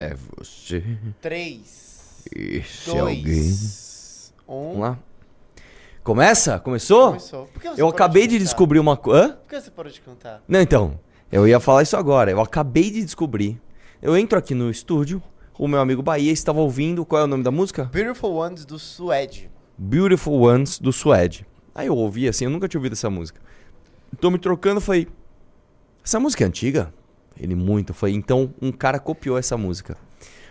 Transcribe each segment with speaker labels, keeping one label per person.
Speaker 1: É você.
Speaker 2: 3,
Speaker 1: Esse é alguém.
Speaker 2: 2, 1.
Speaker 1: Vamos lá. Começa? Começou?
Speaker 2: Começou.
Speaker 1: Eu acabei de
Speaker 2: cantar?
Speaker 1: descobrir uma coisa.
Speaker 2: Por que você parou de cantar?
Speaker 1: Não, então. Eu ia falar isso agora. Eu acabei de descobrir. Eu entro aqui no estúdio. O meu amigo Bahia estava ouvindo. Qual é o nome da música?
Speaker 2: Beautiful Ones do Suede.
Speaker 1: Beautiful Ones do Suede. Aí eu ouvi assim, eu nunca tinha ouvido essa música. Tô me trocando, falei. Essa música é antiga? Ele muito. Foi então um cara copiou essa música.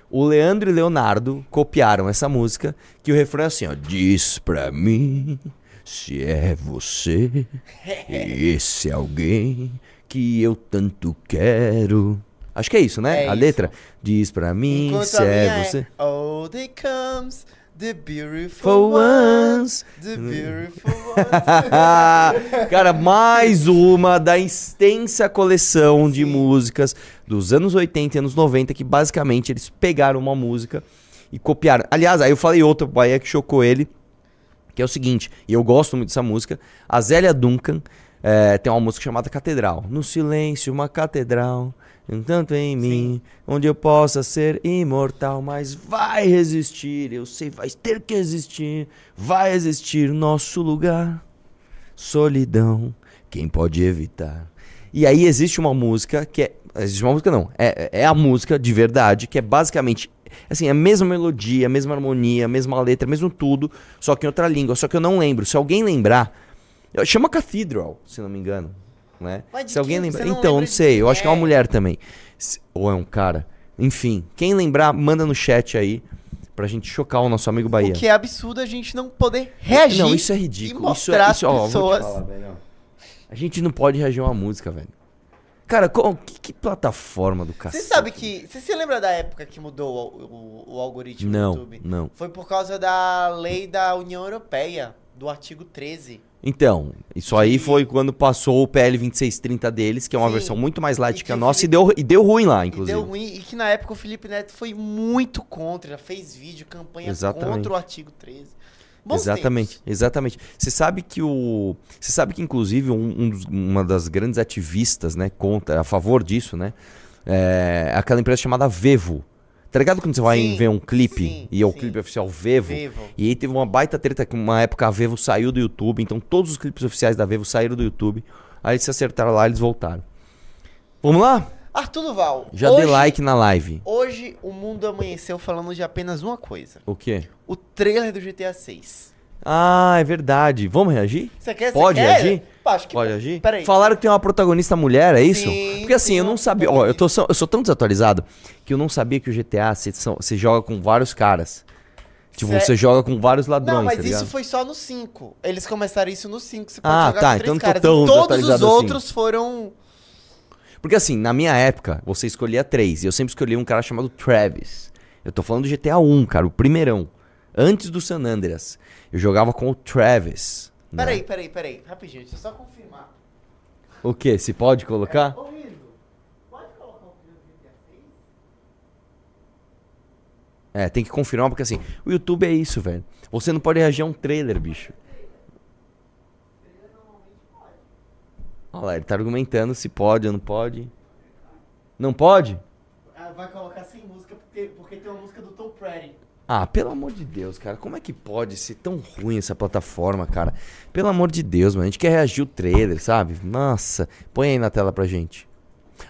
Speaker 1: O Leandro e Leonardo copiaram essa música, que o refrão é assim, ó. Diz pra mim se é você, esse alguém que eu tanto quero. Acho que é isso, né?
Speaker 2: É
Speaker 1: a
Speaker 2: isso.
Speaker 1: letra. Diz pra mim
Speaker 2: Enquanto
Speaker 1: se é
Speaker 2: minha
Speaker 1: você.
Speaker 2: é Oh, they comes the beautiful ones. The beautiful ones.
Speaker 1: Cara, mais uma da extensa coleção de
Speaker 2: Sim.
Speaker 1: músicas dos anos 80 e anos 90 que basicamente eles pegaram uma música e copiaram. Aliás, aí eu falei outra Bahia que chocou ele, que é o seguinte, e eu gosto muito dessa música, a Zélia Duncan eh, tem uma música chamada Catedral. No silêncio, uma catedral, um tanto em mim, onde eu possa ser imortal, mas vai resistir, eu sei, vai ter que existir, vai existir nosso lugar solidão, quem pode evitar? E aí existe uma música que é. Existe uma música não, é, é a música de verdade, que é basicamente. Assim, a mesma melodia, a mesma harmonia, a mesma letra, mesmo tudo, só que em outra língua. Só que eu não lembro. Se alguém lembrar. Chama Cathedral, se não me engano. Né? Se alguém lembrar.
Speaker 2: Você não
Speaker 1: Então, não sei. Eu acho que é uma mulher também. Se- Ou é um cara. Enfim, quem lembrar, manda no chat aí pra gente chocar o nosso amigo Bahia.
Speaker 2: O que é absurdo a gente não poder reagir.
Speaker 1: Não, isso é
Speaker 2: E
Speaker 1: ridículo. Isso é isso, ó,
Speaker 2: pessoas.
Speaker 1: falar, velho. A gente não pode reagir a uma música, velho. Cara, qual- que, que plataforma do
Speaker 2: Você
Speaker 1: cacete?
Speaker 2: sabe que. Você se lembra da época que mudou o, o- o algoritmo
Speaker 1: Não,
Speaker 2: do YouTube?
Speaker 1: não.
Speaker 2: Foi por causa da lei da União Europeia, do artigo 13.
Speaker 1: Então, isso aí foi quando passou o PL 2630 deles, que é uma
Speaker 2: Sim.
Speaker 1: versão muito mais light
Speaker 2: E
Speaker 1: que a nossa, e
Speaker 2: Felipe-
Speaker 1: deu, e deu ruim lá,
Speaker 2: E
Speaker 1: inclusive.
Speaker 2: deu ruim, e que na época o Felipe Neto foi muito contra, já fez vídeo, campanha
Speaker 1: Exatamente.
Speaker 2: contra o artigo 13. Bons
Speaker 1: exatamente,
Speaker 2: tempos.
Speaker 1: exatamente. Você sabe que o. Você sabe que, inclusive, um- um dos- uma das grandes ativistas, né, contra, a favor disso, né? É aquela empresa chamada Vevo. Tá ligado quando você vai
Speaker 2: Sim,
Speaker 1: ver um clipe
Speaker 2: sim,
Speaker 1: e é o
Speaker 2: sim.
Speaker 1: clipe oficial Vevo?
Speaker 2: Vivo.
Speaker 1: E aí teve uma baita treta que uma época a Vevo saiu do YouTube, então todos os clipes oficiais da Vevo saíram do YouTube. Aí eles se acertaram lá, eles voltaram. Vamos lá?
Speaker 2: Arthur Duval.
Speaker 1: Já
Speaker 2: hoje,
Speaker 1: dei like na live.
Speaker 2: Hoje o mundo amanheceu falando de apenas uma coisa:
Speaker 1: O quê?
Speaker 2: o trailer do GTA 6.
Speaker 1: Ah, é verdade. Vamos reagir?
Speaker 2: Você quer?
Speaker 1: Pode
Speaker 2: quer?
Speaker 1: reagir?
Speaker 2: Acho que
Speaker 1: Pode agir?
Speaker 2: Peraí.
Speaker 1: Falaram que tem uma protagonista mulher, é isso?
Speaker 2: Sim,
Speaker 1: Porque assim, eu não sabia. Ó, eu, tô, eu sou tão desatualizado que eu não sabia que o GTA você, joga com vários caras. Tipo, você joga com vários ladrões,
Speaker 2: Não, mas
Speaker 1: tá
Speaker 2: isso
Speaker 1: ligado?
Speaker 2: foi só no 5. Eles começaram isso no 5. Você pode
Speaker 1: Ah,
Speaker 2: jogar
Speaker 1: tá,
Speaker 2: com
Speaker 1: então não
Speaker 2: três
Speaker 1: tô
Speaker 2: caras.
Speaker 1: tão
Speaker 2: e todos os
Speaker 1: assim.
Speaker 2: outros foram.
Speaker 1: Porque assim, na minha época, você escolhia três. E eu sempre escolhi um cara chamado Travis. Eu tô falando do GTA 1, cara, o primeirão. Antes do San Andreas. Eu jogava com o Travis. Né?
Speaker 2: Peraí, peraí, peraí. Rapidinho, deixa eu só confirmar.
Speaker 1: O que? Se pode colocar?
Speaker 2: Rindo, pode colocar o trailer do GTA 6?
Speaker 1: É, tem que confirmar, porque assim, o YouTube é isso, velho. Você não pode reagir a um trailer, bicho. Olha lá, ele tá argumentando se pode ou não pode. Não pode?
Speaker 2: Ah, vai colocar sem música porque, porque tem uma música do Tom Petty.
Speaker 1: Ah, pelo amor de Deus, cara. Como é que pode ser tão ruim essa plataforma, cara? Pelo amor de Deus, mano. A gente quer reagir o trailer, sabe? Nossa. Põe aí na tela pra gente.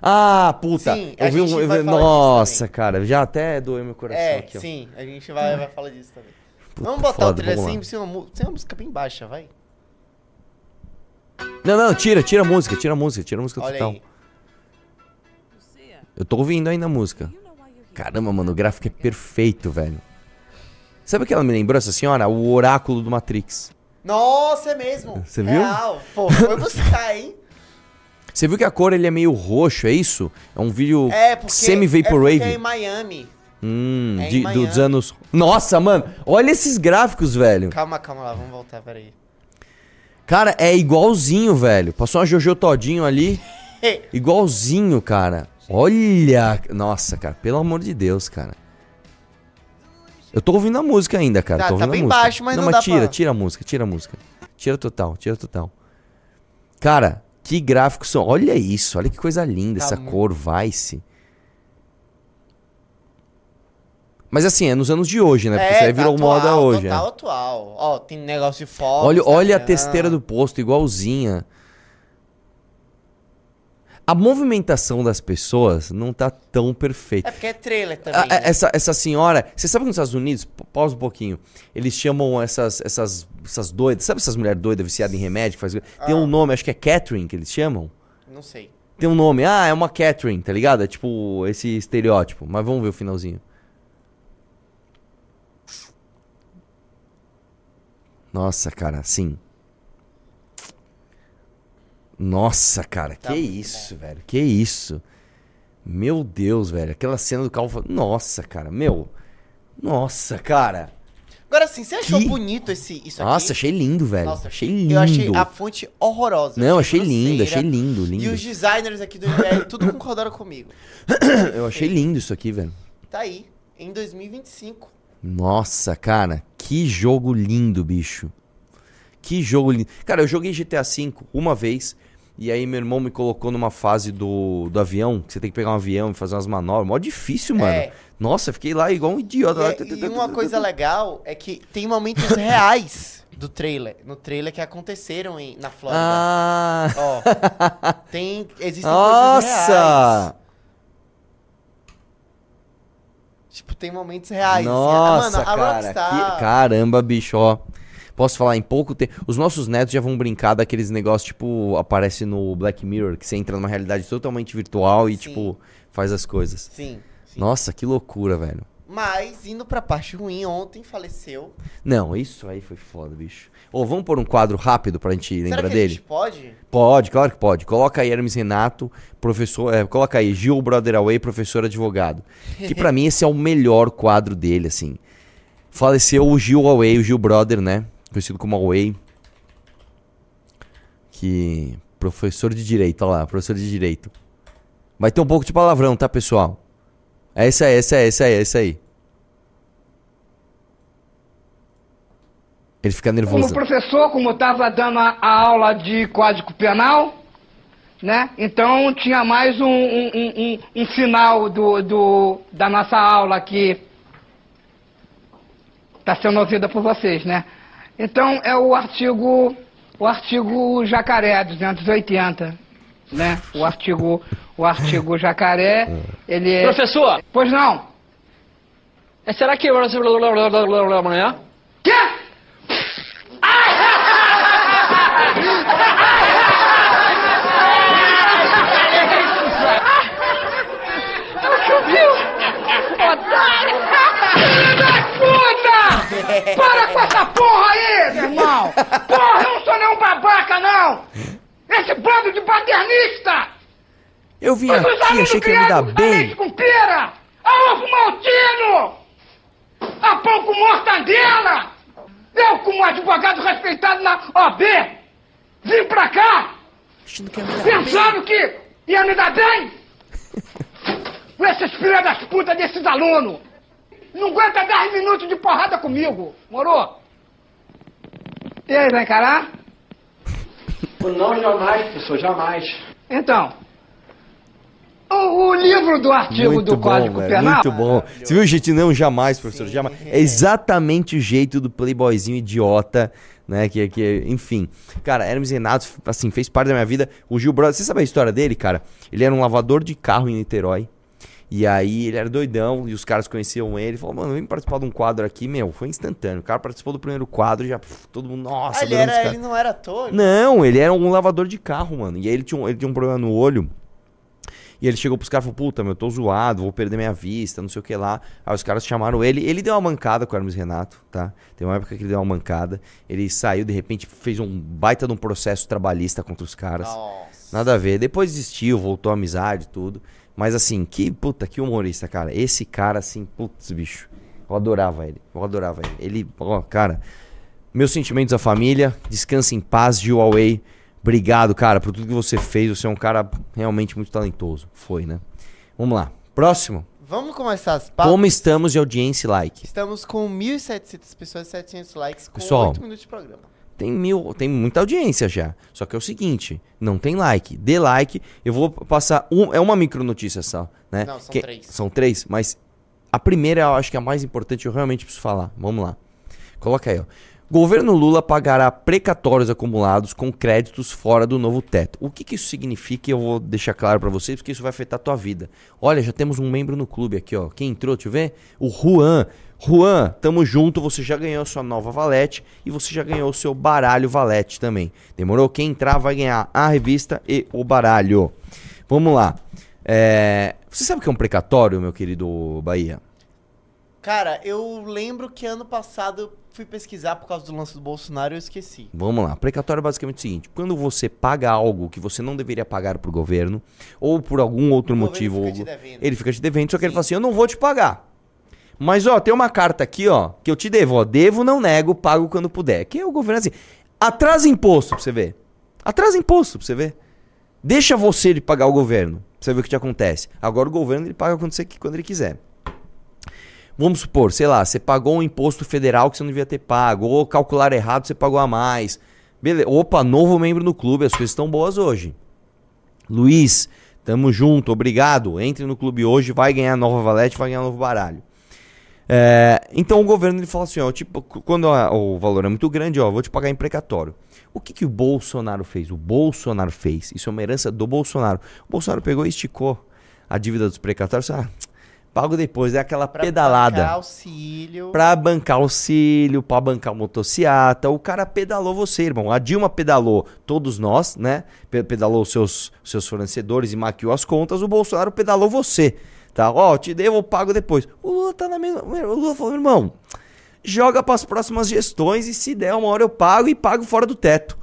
Speaker 1: Ah, puta.
Speaker 2: Sim, a
Speaker 1: eu vi um. eu Nossa, cara. Já até doeu meu coração
Speaker 2: É,
Speaker 1: aqui, ó.
Speaker 2: sim, a gente vai, vai falar disso também.
Speaker 1: Puta,
Speaker 2: vamos botar
Speaker 1: foda,
Speaker 2: o trailer
Speaker 1: vamos lá.
Speaker 2: sem, sem, uma, sem uma música bem baixa, vai.
Speaker 1: Não, não, tira, tira a música, tira a música, tira a música
Speaker 2: Olha
Speaker 1: total.
Speaker 2: aí.
Speaker 1: Eu tô ouvindo ainda a música. Caramba, mano, o gráfico é perfeito, velho. Sabe o que ela me lembrou, essa senhora? O oráculo do Matrix.
Speaker 2: Nossa, é mesmo.
Speaker 1: Você viu?
Speaker 2: Real. Pô, foi buscar, hein?
Speaker 1: Você viu que a cor ele é meio roxo, é isso? É um vídeo
Speaker 2: É,
Speaker 1: semi-vaporwave.
Speaker 2: É porque é em Miami.
Speaker 1: Hum,
Speaker 2: É
Speaker 1: de-
Speaker 2: Miami.
Speaker 1: dos anos. Nossa, mano, olha esses gráficos, velho.
Speaker 2: Calma, calma lá, vamos voltar, peraí.
Speaker 1: Cara, é igualzinho, velho. Passou uma Jojo Todinho ali. Igualzinho, cara. Olha. Nossa, cara, pelo amor de Deus, cara. Eu tô ouvindo a música ainda, cara.
Speaker 2: Tá-
Speaker 1: tô
Speaker 2: tá bem baixo, mas não
Speaker 1: mas
Speaker 2: dá
Speaker 1: tira,
Speaker 2: pra-
Speaker 1: tira a música, tira a música. Tira total, tira total. Cara, que gráficos são. Olha isso, olha que coisa linda
Speaker 2: Tá
Speaker 1: essa
Speaker 2: mu-
Speaker 1: cor Vice. Mas assim, é nos anos de hoje, né? Porque isso aí
Speaker 2: tá
Speaker 1: virou
Speaker 2: atual,
Speaker 1: moda hoje. é.
Speaker 2: Total atual. Ó, tem negócio de foto.
Speaker 1: Olha, olha a testeira do posto, igualzinha. A movimentação das pessoas não tá tão perfeita.
Speaker 2: É porque é trailer também.
Speaker 1: a-
Speaker 2: né?
Speaker 1: essa, essa senhora, você sabe que nos Estados Unidos, pa- pausa um pouquinho, eles chamam essas, essas, essas doidas, sabe essas mulheres doidas viciadas em remédio? Faz, tem
Speaker 2: Ah.
Speaker 1: um nome, acho que é Catherine que eles chamam.
Speaker 2: Não sei.
Speaker 1: Tem um nome, ah, é uma Catherine, tá ligado? É tipo esse estereótipo. Mas vamos ver o finalzinho. Nossa, cara, sim. Nossa, cara,
Speaker 2: Tá
Speaker 1: que isso, velho. Que isso. Meu Deus, velho. Aquela cena do carro. Nossa, cara, meu. Nossa, cara.
Speaker 2: Agora sim, você achou
Speaker 1: Que-
Speaker 2: bonito esse, isso
Speaker 1: Nossa,
Speaker 2: aqui?
Speaker 1: achei lindo, velho.
Speaker 2: Nossa,
Speaker 1: achei lindo.
Speaker 2: Eu achei a fonte horrorosa.
Speaker 1: Não, achei lindo,
Speaker 2: grosseira.
Speaker 1: achei lindo, lindo.
Speaker 2: E os designers aqui do MBL, tudo concordaram comigo.
Speaker 1: Eu achei lindo isso aqui, velho.
Speaker 2: Tá aí, em 2025.
Speaker 1: Nossa, cara, que jogo lindo, bicho. Que jogo lindo. Cara, eu joguei GTA V uma vez. E aí meu irmão me colocou numa fase do, do avião, que você tem que pegar um avião e fazer umas manobras. Mó difícil, mano.
Speaker 2: É.
Speaker 1: Nossa, fiquei lá igual um idiota.
Speaker 2: E, uma coisa legal é que tem momentos reais do trailer. No trailer que aconteceram em, na Flórida.
Speaker 1: Ah!
Speaker 2: Ó, tem, existem coisas reais.
Speaker 1: Nossa!
Speaker 2: Tipo, tem momentos reais. assim.
Speaker 1: Nossa,
Speaker 2: Mano,
Speaker 1: cara.
Speaker 2: Rockstar...
Speaker 1: que- caramba, bicho, ó. Posso falar, em pouco tempo. Os nossos netos já vão brincar daqueles negócios, tipo, aparece no Black Mirror, que você entra numa realidade totalmente virtual e,
Speaker 2: Sim.
Speaker 1: tipo, faz as coisas.
Speaker 2: Sim, sim.
Speaker 1: Nossa, que loucura, velho.
Speaker 2: Mas, indo pra parte ruim, ontem faleceu.
Speaker 1: Não, isso aí foi foda, bicho. Ô, vamos pôr um quadro rápido pra gente
Speaker 2: Será
Speaker 1: lembrar
Speaker 2: que a
Speaker 1: dele?
Speaker 2: gente pode?
Speaker 1: Pode, claro que pode. Coloca aí Hermes Renato, professor. é, coloca aí Gil Brother Away, professor advogado. Que pra mim esse é o melhor quadro dele, assim. Faleceu o Gil Away, o Gil Brother, né? Conhecido como Away. Que. Professor de direito, olha lá, professor de direito. Vai ter um pouco de palavrão, tá, pessoal? É esse aí, esse aí, esse aí, esse aí. Ele fica
Speaker 3: Como
Speaker 1: nervoso.
Speaker 3: professor, como estava dando a, aula de Código Penal, né? Então tinha mais um, um, um, um- um final do, do- da nossa aula que está sendo ouvida por vocês, né? Então é o artigo, o artigo Jacaré 280, né? O artigo, o artigo Jacaré, ele é...
Speaker 4: Professor,
Speaker 3: Pois não?
Speaker 4: é, será que amanhã?
Speaker 3: Quê? Choveu! Otário! Filho da puta! Para com essa porra aí, meu irmão! Porra, eu não sou nenhum babaca, não! Esse bando de paternista!
Speaker 1: Eu vim
Speaker 3: os
Speaker 1: aqui, achei que ia me dar bem.
Speaker 3: com pera! A ovo maltino! A pão com mortandela! Eu, como advogado respeitado na OB, vim pra cá pensando que ia me dar bem! Com esses filhos das putas desses alunos! Não aguenta 10 minutos de porrada comigo, moro? E aí, vai encarar?
Speaker 4: Não, jamais, professor, jamais.
Speaker 3: Então, o, o livro do artigo
Speaker 1: Muito
Speaker 3: do
Speaker 1: bom,
Speaker 3: Código
Speaker 1: velho,
Speaker 3: Penal...
Speaker 1: muito bom. Você viu o jeitinho? Não, jamais, professor, jamais. É exatamente o jeito do playboyzinho idiota, né, que, que enfim. Cara, Hermes Renato, assim, fez parte da minha vida. O Gil Brother, você sabe a história dele, cara? Ele era um lavador de carro em Niterói. E aí ele era doidão e os caras conheciam ele. Falou, mano, vem participar de um quadro aqui, meu. Foi instantâneo. O cara participou do primeiro quadro e já, puf, todo mundo, nossa,
Speaker 2: Ah, ele, era, ele não era ator?
Speaker 1: Não, ele era um lavador de carro, mano. E aí ele tinha um, ele tinha um problema no olho. E ele chegou pros caras e falou, puta, meu, eu tô zoado, vou perder minha vista, não sei o que lá. Aí os caras chamaram ele, ele deu uma mancada com o Hermes Renato, tá? Tem uma época que ele deu uma mancada. Ele saiu, de repente, fez um baita de um processo trabalhista contra os caras.
Speaker 2: Nossa.
Speaker 1: Nada a ver. Depois desistiu, voltou à amizade e tudo. Mas assim, que puta, que humorista, cara. Esse cara, assim, putz, bicho. Eu adorava ele. Eu adorava ele. Ele, ó, cara. Meus sentimentos à família. Descanse em paz, Gil Away. Obrigado, cara, por tudo que você fez. Você é um cara realmente muito talentoso. Foi, né? Vamos lá. Próximo.
Speaker 2: Vamos começar as pautas?
Speaker 1: Como estamos de audiência e like?
Speaker 2: Estamos com 1.700 pessoas, 700 likes, com
Speaker 1: Pessoal,
Speaker 2: 8 minutos de programa.
Speaker 1: Tem mil, tem muita audiência já. Só que é o seguinte, não tem like. Dê like. Eu vou passar um, é uma micro notícia só, né?
Speaker 2: Não, são
Speaker 1: Que-
Speaker 2: três.
Speaker 1: São três, mas A primeira eu acho que é a mais importante, eu realmente preciso falar. Vamos lá. Coloca aí, ó. Governo Lula pagará precatórios acumulados com créditos fora do novo teto. O que, que isso significa? Eu vou deixar claro para vocês, porque isso vai afetar a tua vida. Olha, já temos um membro no clube aqui, ó. Quem entrou, deixa eu ver? O Juan. Juan, tamo junto, você já ganhou a sua nova valete e você já ganhou o seu baralho valete também. Demorou? Quem entrar vai ganhar a revista e o baralho. Vamos lá. É, Você sabe o que é um precatório, meu querido Bahia?
Speaker 2: Cara, eu lembro que ano passado eu fui pesquisar por causa do lance do Bolsonaro e eu esqueci.
Speaker 1: Vamos lá. Precatório é basicamente o seguinte: quando você paga algo que você não deveria pagar pro governo, ou por algum outro
Speaker 2: O
Speaker 1: motivo,
Speaker 2: fica
Speaker 1: ou- ele fica te devendo, só que ele fala assim: eu não vou te pagar. Mas, ó, tem uma carta aqui, ó, que eu te devo, ó. Devo, não nego, pago quando puder. Que é o governo assim. Atrasa imposto pra você ver. Atrasa imposto pra você ver. Deixa você de pagar o governo. Pra você ver o que te acontece. Agora o governo ele paga quando, você, quando ele quiser. Vamos supor, sei lá, você pagou um imposto federal que você não devia ter pago, ou calcular errado, você pagou a mais. Beleza. Opa, novo membro no clube, as coisas estão boas hoje. Luiz, tamo junto, obrigado. Entre no clube hoje, vai ganhar nova valete, vai ganhar novo baralho. É, então o governo ele fala assim, ó, tipo, quando a- o valor é muito grande, ó, vou te pagar em precatório. O que, que o Bolsonaro fez? O Bolsonaro fez. Isso é uma herança do Bolsonaro. O Bolsonaro pegou e esticou a dívida dos precatórios. Ah, pago depois, é aquela
Speaker 2: Pra
Speaker 1: pedalada.
Speaker 2: bancar auxílio.
Speaker 1: Pra bancar auxílio, pra bancar motociata. O cara pedalou você, irmão. A Dilma pedalou todos nós, né? Pe- Pedalou os seus, seus fornecedores e maquiou as contas. O Bolsonaro pedalou você. Tá? Ó, te devo, eu pago depois. O Lula tá na mesma. O Lula falou, irmão, joga pras próximas gestões e se der uma hora eu pago e pago fora do teto.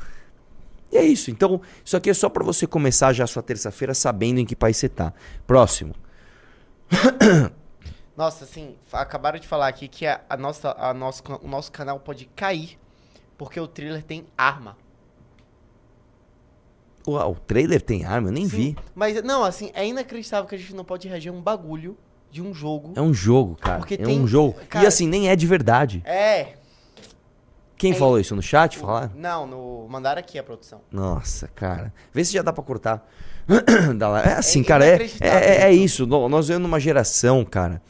Speaker 1: E é isso. Então, isso aqui é só pra você começar já a sua terça-feira sabendo em que país você tá. Próximo.
Speaker 2: Nossa, assim, acabaram de falar aqui que a, a nossa, a nosso, o nosso canal pode cair porque o thriller tem arma.
Speaker 1: Uau, o trailer tem arma? Eu nem
Speaker 2: Sim,
Speaker 1: vi.
Speaker 2: Mas, não, assim, é inacreditável que a gente não pode reagir a um bagulho de um jogo.
Speaker 1: É um jogo, cara.
Speaker 2: Porque
Speaker 1: é
Speaker 2: tem-
Speaker 1: um jogo. E
Speaker 2: cara-
Speaker 1: assim, nem é de verdade.
Speaker 2: É.
Speaker 1: Quem
Speaker 2: é-
Speaker 1: falou isso no chat? Falar?
Speaker 2: Não, no, mandaram aqui a produção.
Speaker 1: Nossa, cara. Vê se já dá pra cortar. É assim,
Speaker 2: É
Speaker 1: cara. É,
Speaker 2: inacreditável
Speaker 1: é, é
Speaker 2: isso.
Speaker 1: Nós vivemos numa geração, cara.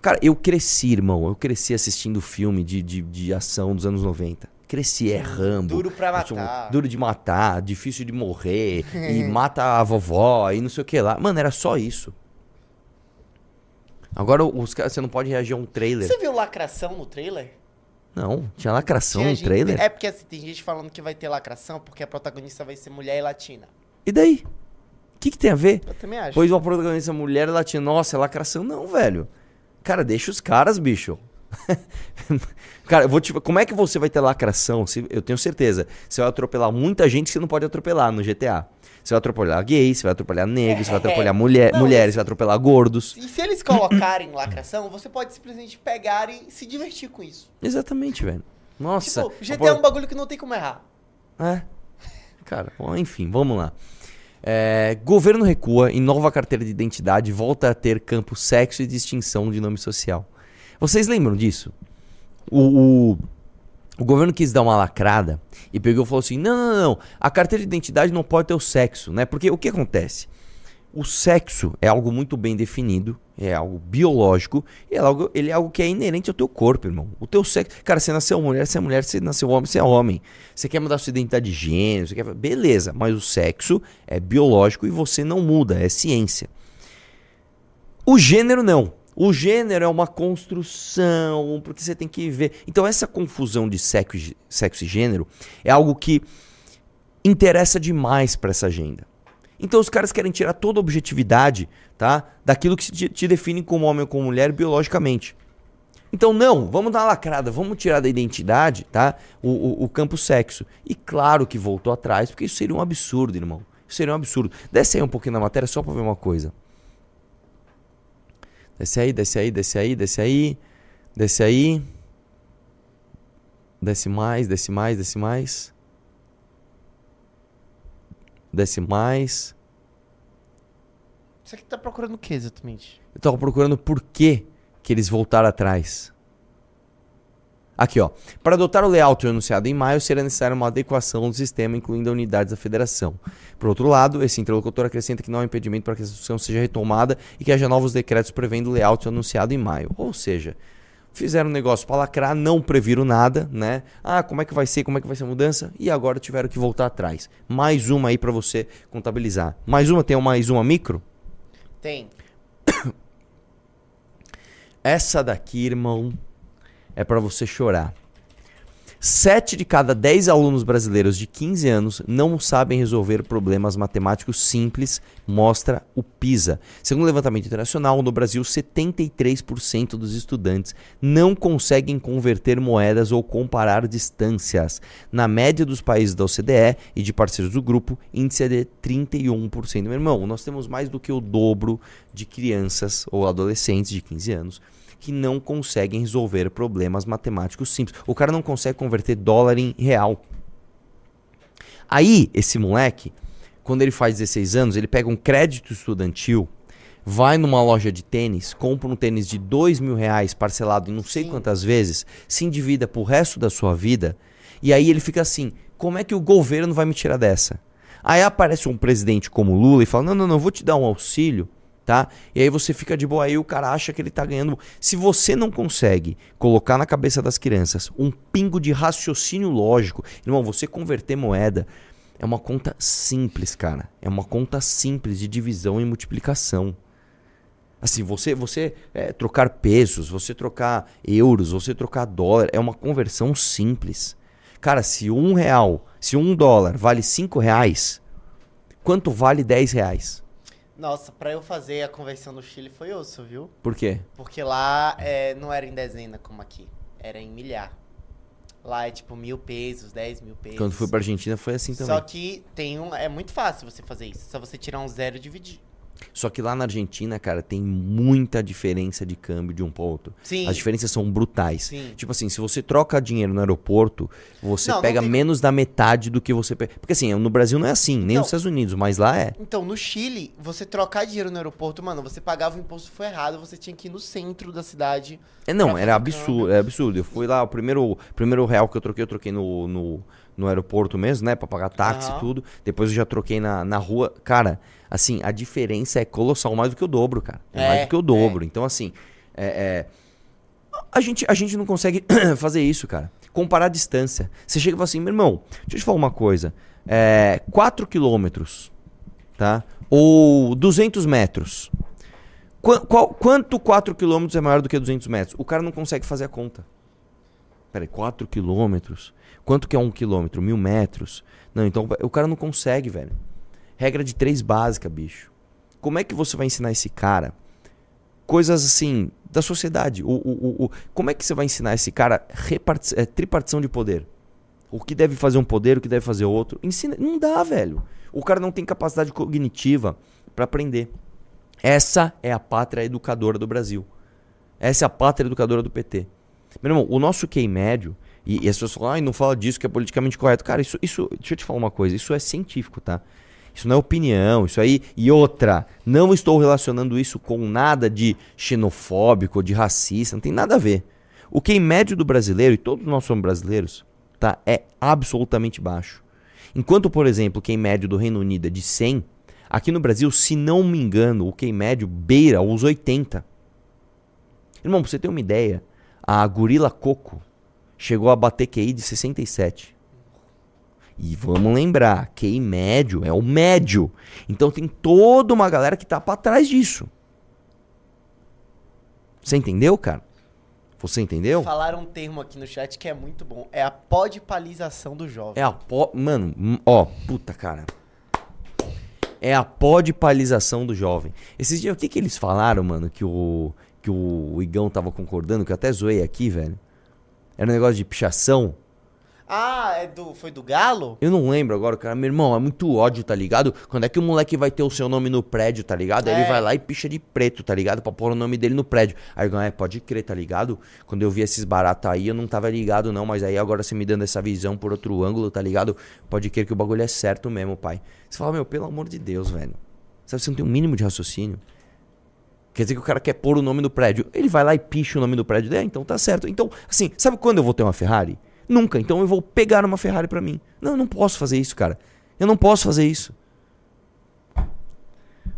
Speaker 1: Cara, eu cresci, irmão. Eu cresci assistindo filme de, de, de ação dos anos 90. Cresci, é Rambo.
Speaker 2: Duro pra
Speaker 1: é,
Speaker 2: matar.
Speaker 1: Duro de matar, difícil de morrer. e mata a vovó e não sei o que lá. Mano, era só isso. Agora os caras, você não pode reagir a um trailer.
Speaker 2: Você viu lacração no trailer?
Speaker 1: Não, tinha lacração
Speaker 2: Tinha
Speaker 1: no
Speaker 2: gente-
Speaker 1: trailer.
Speaker 2: É porque assim, tem gente falando que vai ter lacração porque a protagonista vai ser mulher e latina.
Speaker 1: E daí? O que, que tem a ver?
Speaker 2: Eu também acho.
Speaker 1: Pois uma protagonista mulher latina, nossa, é lacração. Não, velho. Cara, deixa os caras, bicho. Cara, vou te... como é que você vai ter lacração? Se- Eu tenho certeza. Você vai atropelar muita gente que você não pode atropelar no GTA. Você vai atropelar gays, você vai atropelar negros, você vai atropelar mulher...
Speaker 2: Não,
Speaker 1: mulheres,
Speaker 2: isso-
Speaker 1: você vai atropelar gordos.
Speaker 2: E se eles colocarem lacração, você pode simplesmente pegar e se divertir com isso.
Speaker 1: Exatamente, velho. Nossa.
Speaker 2: tipo, GTA é um bagulho que não tem como errar.
Speaker 1: É. Cara, enfim, vamos lá. É, governo recua e nova carteira de identidade volta a ter campo sexo e distinção de nome social. Vocês lembram disso? O, o, o governo quis dar uma lacrada e pegou e falou assim: não, não, não, a carteira de identidade não pode ter o sexo, né? Porque o que acontece? O sexo é algo muito bem definido, é algo biológico, e é algo, ele é algo que é inerente ao teu corpo, irmão. O teu sexo. Cara, você nasceu mulher, você é mulher, você nasceu homem, você é homem. Você quer mudar sua identidade de gênero, você quer. Beleza, mas o sexo é biológico e você não muda, é ciência. O gênero não. O gênero é uma construção, porque você tem que ver. Então, essa confusão de sexo, sexo e gênero é algo que interessa demais para essa agenda. Então os caras querem tirar toda a objetividade, tá? Daquilo que te, define como homem ou como mulher biologicamente. Então não, vamos dar uma lacrada, vamos tirar da identidade, tá? O, o, o campo sexo. E claro que voltou atrás, porque isso seria um absurdo, irmão. Isso seria um absurdo. Desce aí um pouquinho na matéria só pra ver uma coisa. Desce aí, desce aí, desce aí, desce aí. Desce aí. Desce mais, desce mais, desce mais. Desce mais.
Speaker 2: Você que tá procurando o que exatamente?
Speaker 1: Eu tava procurando por que que eles voltaram atrás. Aqui, ó. Para adotar o layout anunciado em maio, será necessária uma adequação do sistema, incluindo unidades da federação. Por outro lado, esse interlocutor acrescenta que não há impedimento para que a discussão seja retomada e que haja novos decretos prevendo o layout anunciado em maio. Ou seja, fizeram um negócio para lacrar, não previram nada, né? Ah, como é que vai ser, como é que vai ser a mudança? E agora tiveram que voltar atrás. Mais uma aí para você contabilizar. Mais uma, tem mais uma micro?
Speaker 2: Tem.
Speaker 1: Essa daqui, irmão, é para você chorar. Sete de cada dez alunos brasileiros de 15 anos não sabem resolver problemas matemáticos simples, mostra o PISA. Segundo o levantamento internacional, no Brasil, 73% dos estudantes não conseguem converter moedas ou comparar distâncias. Na média dos países da OCDE e de parceiros do grupo, índice é de 31%. Meu irmão, nós temos mais do que o dobro de crianças ou adolescentes de 15 anos que não conseguem resolver problemas matemáticos simples. O cara não consegue converter dólar em real. Aí, esse moleque, quando ele faz 16 anos, ele pega um crédito estudantil, vai numa loja de tênis, compra um tênis de 2 mil reais parcelado em não sei
Speaker 2: Sim.
Speaker 1: quantas vezes, se endivida pro resto da sua vida, e aí ele fica assim: como é que o governo vai me tirar dessa? Aí aparece um presidente como Lula e fala: não, não, não, eu vou te dar um auxílio tá? E aí você fica de boa, aí o cara acha que ele tá ganhando. Se você não consegue colocar na cabeça das crianças um pingo de raciocínio lógico, irmão, você converter moeda é uma conta simples, cara. É uma conta simples de divisão e multiplicação. Assim, você, você é, trocar pesos, você trocar euros, você trocar dólar, é uma conversão simples. Cara, se um real, se um dólar vale cinco reais, quanto vale 10 reais?
Speaker 2: Nossa, pra eu fazer a conversão no Chile foi osso, viu?
Speaker 1: Por quê?
Speaker 2: Porque lá é, não era em dezena como aqui. Era em milhar. Lá é tipo mil pesos, dez mil pesos.
Speaker 1: Quando fui pra Argentina foi assim também.
Speaker 2: Só que tem um. É muito fácil você fazer isso. Só você tirar um zero e dividir.
Speaker 1: Só que lá na Argentina, cara, tem muita diferença de câmbio de um pro outro.
Speaker 2: Sim.
Speaker 1: As diferenças são brutais.
Speaker 2: Sim.
Speaker 1: Tipo assim, se você troca dinheiro no aeroporto, você
Speaker 2: Não, não
Speaker 1: pega
Speaker 2: tem-
Speaker 1: menos da metade do que você pega. Porque assim, no Brasil não é assim, nem
Speaker 2: Não.
Speaker 1: nos Estados Unidos, mas lá é.
Speaker 2: Então, no Chile, você trocar dinheiro no aeroporto, mano, você pagava o imposto foi errado, você tinha que ir no centro da cidade.
Speaker 1: É, não, era absurdo, é absurdo. Eu fui lá, o primeiro, primeiro real que eu troquei, eu troquei no, no, no aeroporto mesmo, né? Pra pagar táxi e
Speaker 2: Aham.
Speaker 1: tudo. Depois eu já troquei na, na rua. Cara, assim, a diferença é colossal, mais do que o dobro, cara. É,
Speaker 2: É,
Speaker 1: mais do que o dobro. Então, assim, é, é, a, gente, a gente não consegue fazer isso, cara. Comparar a distância. Você chega e fala assim, meu irmão, deixa eu te falar uma coisa. É, 4 quilômetros, tá? Ou 200 metros. Qua- qual- quanto 4 quilômetros é maior do que 200 metros? O cara não consegue fazer a conta. Peraí, 4 quilômetros? Quanto que é um quilômetro? Mil metros? Não, então o cara não consegue, velho. Regra de três básica, bicho. Como é que você vai ensinar esse cara coisas assim da sociedade? O, o, o- como é que você vai ensinar esse cara reparti- é, tripartição de poder? O que deve fazer um poder, o que deve fazer outro? Ensina, não dá, velho. O cara não tem capacidade cognitiva pra aprender. Essa é a pátria educadora do Brasil. Essa é a pátria educadora do PT. Meu irmão, o nosso QI médio, e, e as pessoas falam, ai, não fala disso que é politicamente correto. Cara, isso, isso, deixa eu te falar uma coisa, isso é científico, tá? Isso não é opinião, isso aí. E outra, não estou relacionando isso com nada de xenofóbico de racista, não tem nada a ver. O QI médio do brasileiro, e todos nós somos brasileiros, tá? É absolutamente baixo. Enquanto, por exemplo, o QI médio do Reino Unido é de 100, aqui no Brasil, se não me engano, o QI médio beira os 80. Irmão, pra você ter uma ideia, a Gorila Coco chegou a bater QI de 67. E vamos lembrar, QI médio é o médio. Então tem toda uma galera que tá pra trás disso. Você entendeu, cara? Você entendeu?
Speaker 2: Falaram um termo aqui no chat que é muito bom. É a podpalização do jovem.
Speaker 1: É a po... Mano, ó, puta, cara. É a podpalização do jovem. Esses dias, o que que eles falaram, mano, que o, que o Igão tava concordando, que eu até zoei aqui, velho? Era um negócio de pichação.
Speaker 2: Ah, é do, foi do Galo?
Speaker 1: Eu não lembro agora, cara. Meu irmão, é muito ódio, tá ligado? Quando é que o moleque vai ter o seu nome no prédio, tá ligado? Aí ele
Speaker 2: É.
Speaker 1: vai lá e picha de preto, tá ligado? Pra pôr o nome dele no prédio. Aí eu, é, pode crer, tá ligado? Quando eu vi esses baratos aí, eu não tava ligado, não. Mas aí agora você me dando essa visão por outro ângulo, tá ligado? Pode crer que o bagulho é certo mesmo, pai. Você fala, meu, pelo amor de Deus, velho. Sabe, você não tem um mínimo de raciocínio. Quer dizer que o cara quer pôr o nome do prédio. Ele vai lá e picha o nome do prédio. É, então tá certo. Então, assim, sabe quando eu vou ter uma Ferrari? Nunca. Então eu vou pegar uma Ferrari pra mim. Não, eu não posso fazer isso, cara. Eu não posso fazer isso.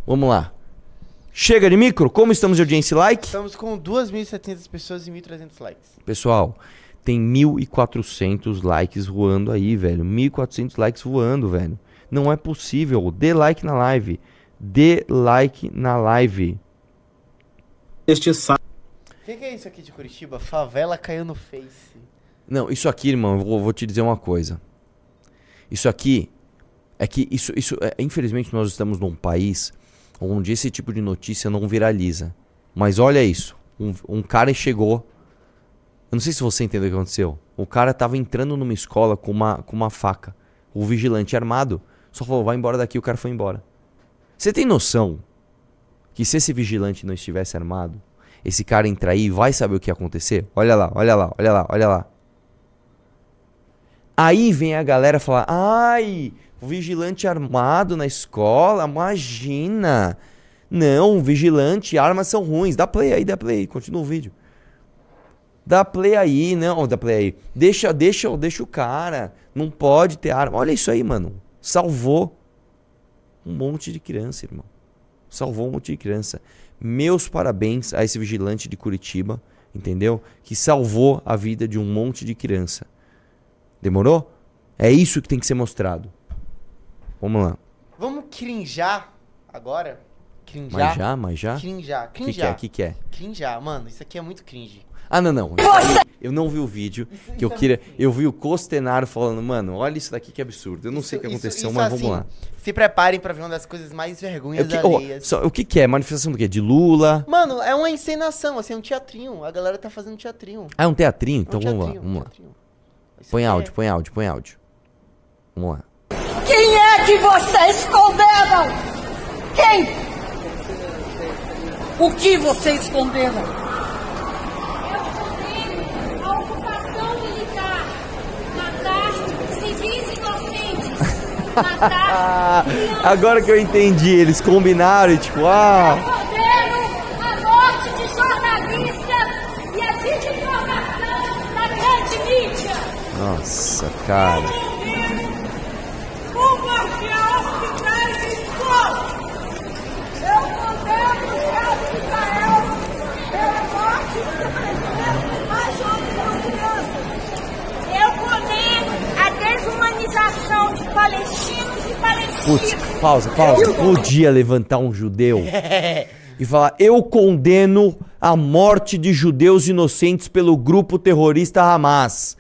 Speaker 1: Vamos lá. Chega de micro? Como estamos de audiência e like?
Speaker 2: Estamos com 2.700 pessoas e 1.300 likes.
Speaker 1: Pessoal, tem 1.400 likes voando aí, velho. 1.400 likes voando, velho. Não é possível. Dê like na live. Dê like na live.
Speaker 5: Este sábado.
Speaker 2: O que, que é isso aqui de Curitiba? Favela caiu no Face.
Speaker 1: Não, isso aqui, irmão, eu vou, vou te dizer uma coisa. Isso aqui é que isso, isso é, infelizmente nós estamos num país onde esse tipo de notícia não viraliza. Mas olha isso, um, um cara chegou, eu não sei se você entendeu o que aconteceu. O cara tava entrando numa escola com uma, com uma faca. O vigilante armado só falou, vai embora daqui, o cara foi embora. Você tem noção que se esse vigilante não estivesse armado, esse cara entrar aí vai saber o que ia acontecer? Olha lá, olha lá, olha lá, olha lá. Aí vem a galera falar: ai, vigilante armado na escola, imagina. Não, vigilante, armas são ruins. Dá play aí, dá play aí, continua o vídeo. Dá play aí, não, dá play aí. Deixa, deixa, deixa o cara. Não pode ter arma. Olha isso aí, mano. Salvou um monte de criança, irmão. Salvou um monte de criança. Meus parabéns a esse vigilante de Curitiba, entendeu? Que salvou a vida de um monte de criança. Demorou? É isso que tem que ser mostrado. Vamos lá.
Speaker 2: Vamos crinjar agora? Crinjar?
Speaker 1: Mas já, mas já?
Speaker 2: Crinjar,
Speaker 1: O que, que é?
Speaker 2: crinjar.
Speaker 1: O que, que é?
Speaker 2: Crinjar, mano, isso aqui é muito cringe.
Speaker 1: Ah, não, não. Eu não vi o vídeo que eu queria. Eu vi o Costenaro falando, mano, olha isso daqui que absurdo. Eu não sei o que
Speaker 2: Isso-
Speaker 1: aconteceu,
Speaker 2: isso
Speaker 1: mas
Speaker 2: assim,
Speaker 1: vamos lá.
Speaker 2: Se preparem pra ver uma das coisas mais
Speaker 1: É
Speaker 2: vergonhas
Speaker 1: o, que, oh,
Speaker 2: alheias.
Speaker 1: só- o que, que é? Manifestação do quê? De Lula?
Speaker 2: Mano, é uma encenação, assim, é um teatrinho. A galera tá fazendo teatrinho.
Speaker 1: Ah, é um teatrinho?
Speaker 2: É um
Speaker 1: Então vamos lá,
Speaker 2: teatrinho, um
Speaker 1: vamos lá.
Speaker 2: teatrinho. Isso
Speaker 1: Põe
Speaker 2: aqui
Speaker 1: áudio,
Speaker 2: é-
Speaker 1: põe áudio, põe áudio. Vamos lá.
Speaker 6: Quem é que vocês condenam? Quem? O que vocês condenam?
Speaker 7: a ocupação militar, matar civis inocentes, matar
Speaker 1: Ah, agora que eu entendi, eles combinaram e tipo, ah.
Speaker 7: condeno a morte de jornalistas e a desinformação na grande mídia.
Speaker 1: Nossa, cara.
Speaker 6: Bombardear hospitais e escolas! Eu condeno o caso de Israel pela morte do presidente mais jovem crianças!
Speaker 7: Eu condeno a desumanização de palestinos e palestinas.
Speaker 1: Putz, pausa, pausa. Podia levantar um judeu e falar: Eu condeno a morte de judeus inocentes pelo grupo terrorista Hamas.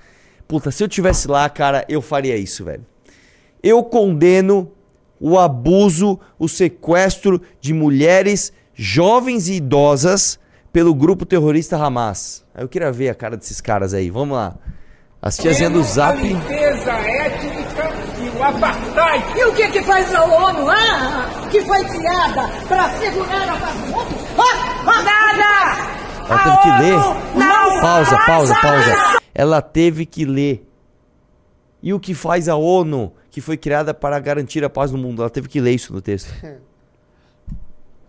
Speaker 1: Puta, se eu tivesse lá, cara, eu faria isso, velho. Eu condeno o abuso, o sequestro de mulheres jovens e idosas pelo grupo terrorista Hamas. Eu queria ver a cara desses caras aí. Vamos lá. As tiazinhas do Zap.
Speaker 8: limpeza étnica e o apartheid.
Speaker 6: E o que que faz a ONU, ah, que foi criada para segurar a paz do mundo? Ah, ah, nada!
Speaker 1: Ela teve que ler.
Speaker 6: Não
Speaker 1: Pausa, pausa, pausa. Ela teve que ler. E o que faz a ONU, que foi criada para garantir a paz no mundo? Ela teve que ler isso no texto.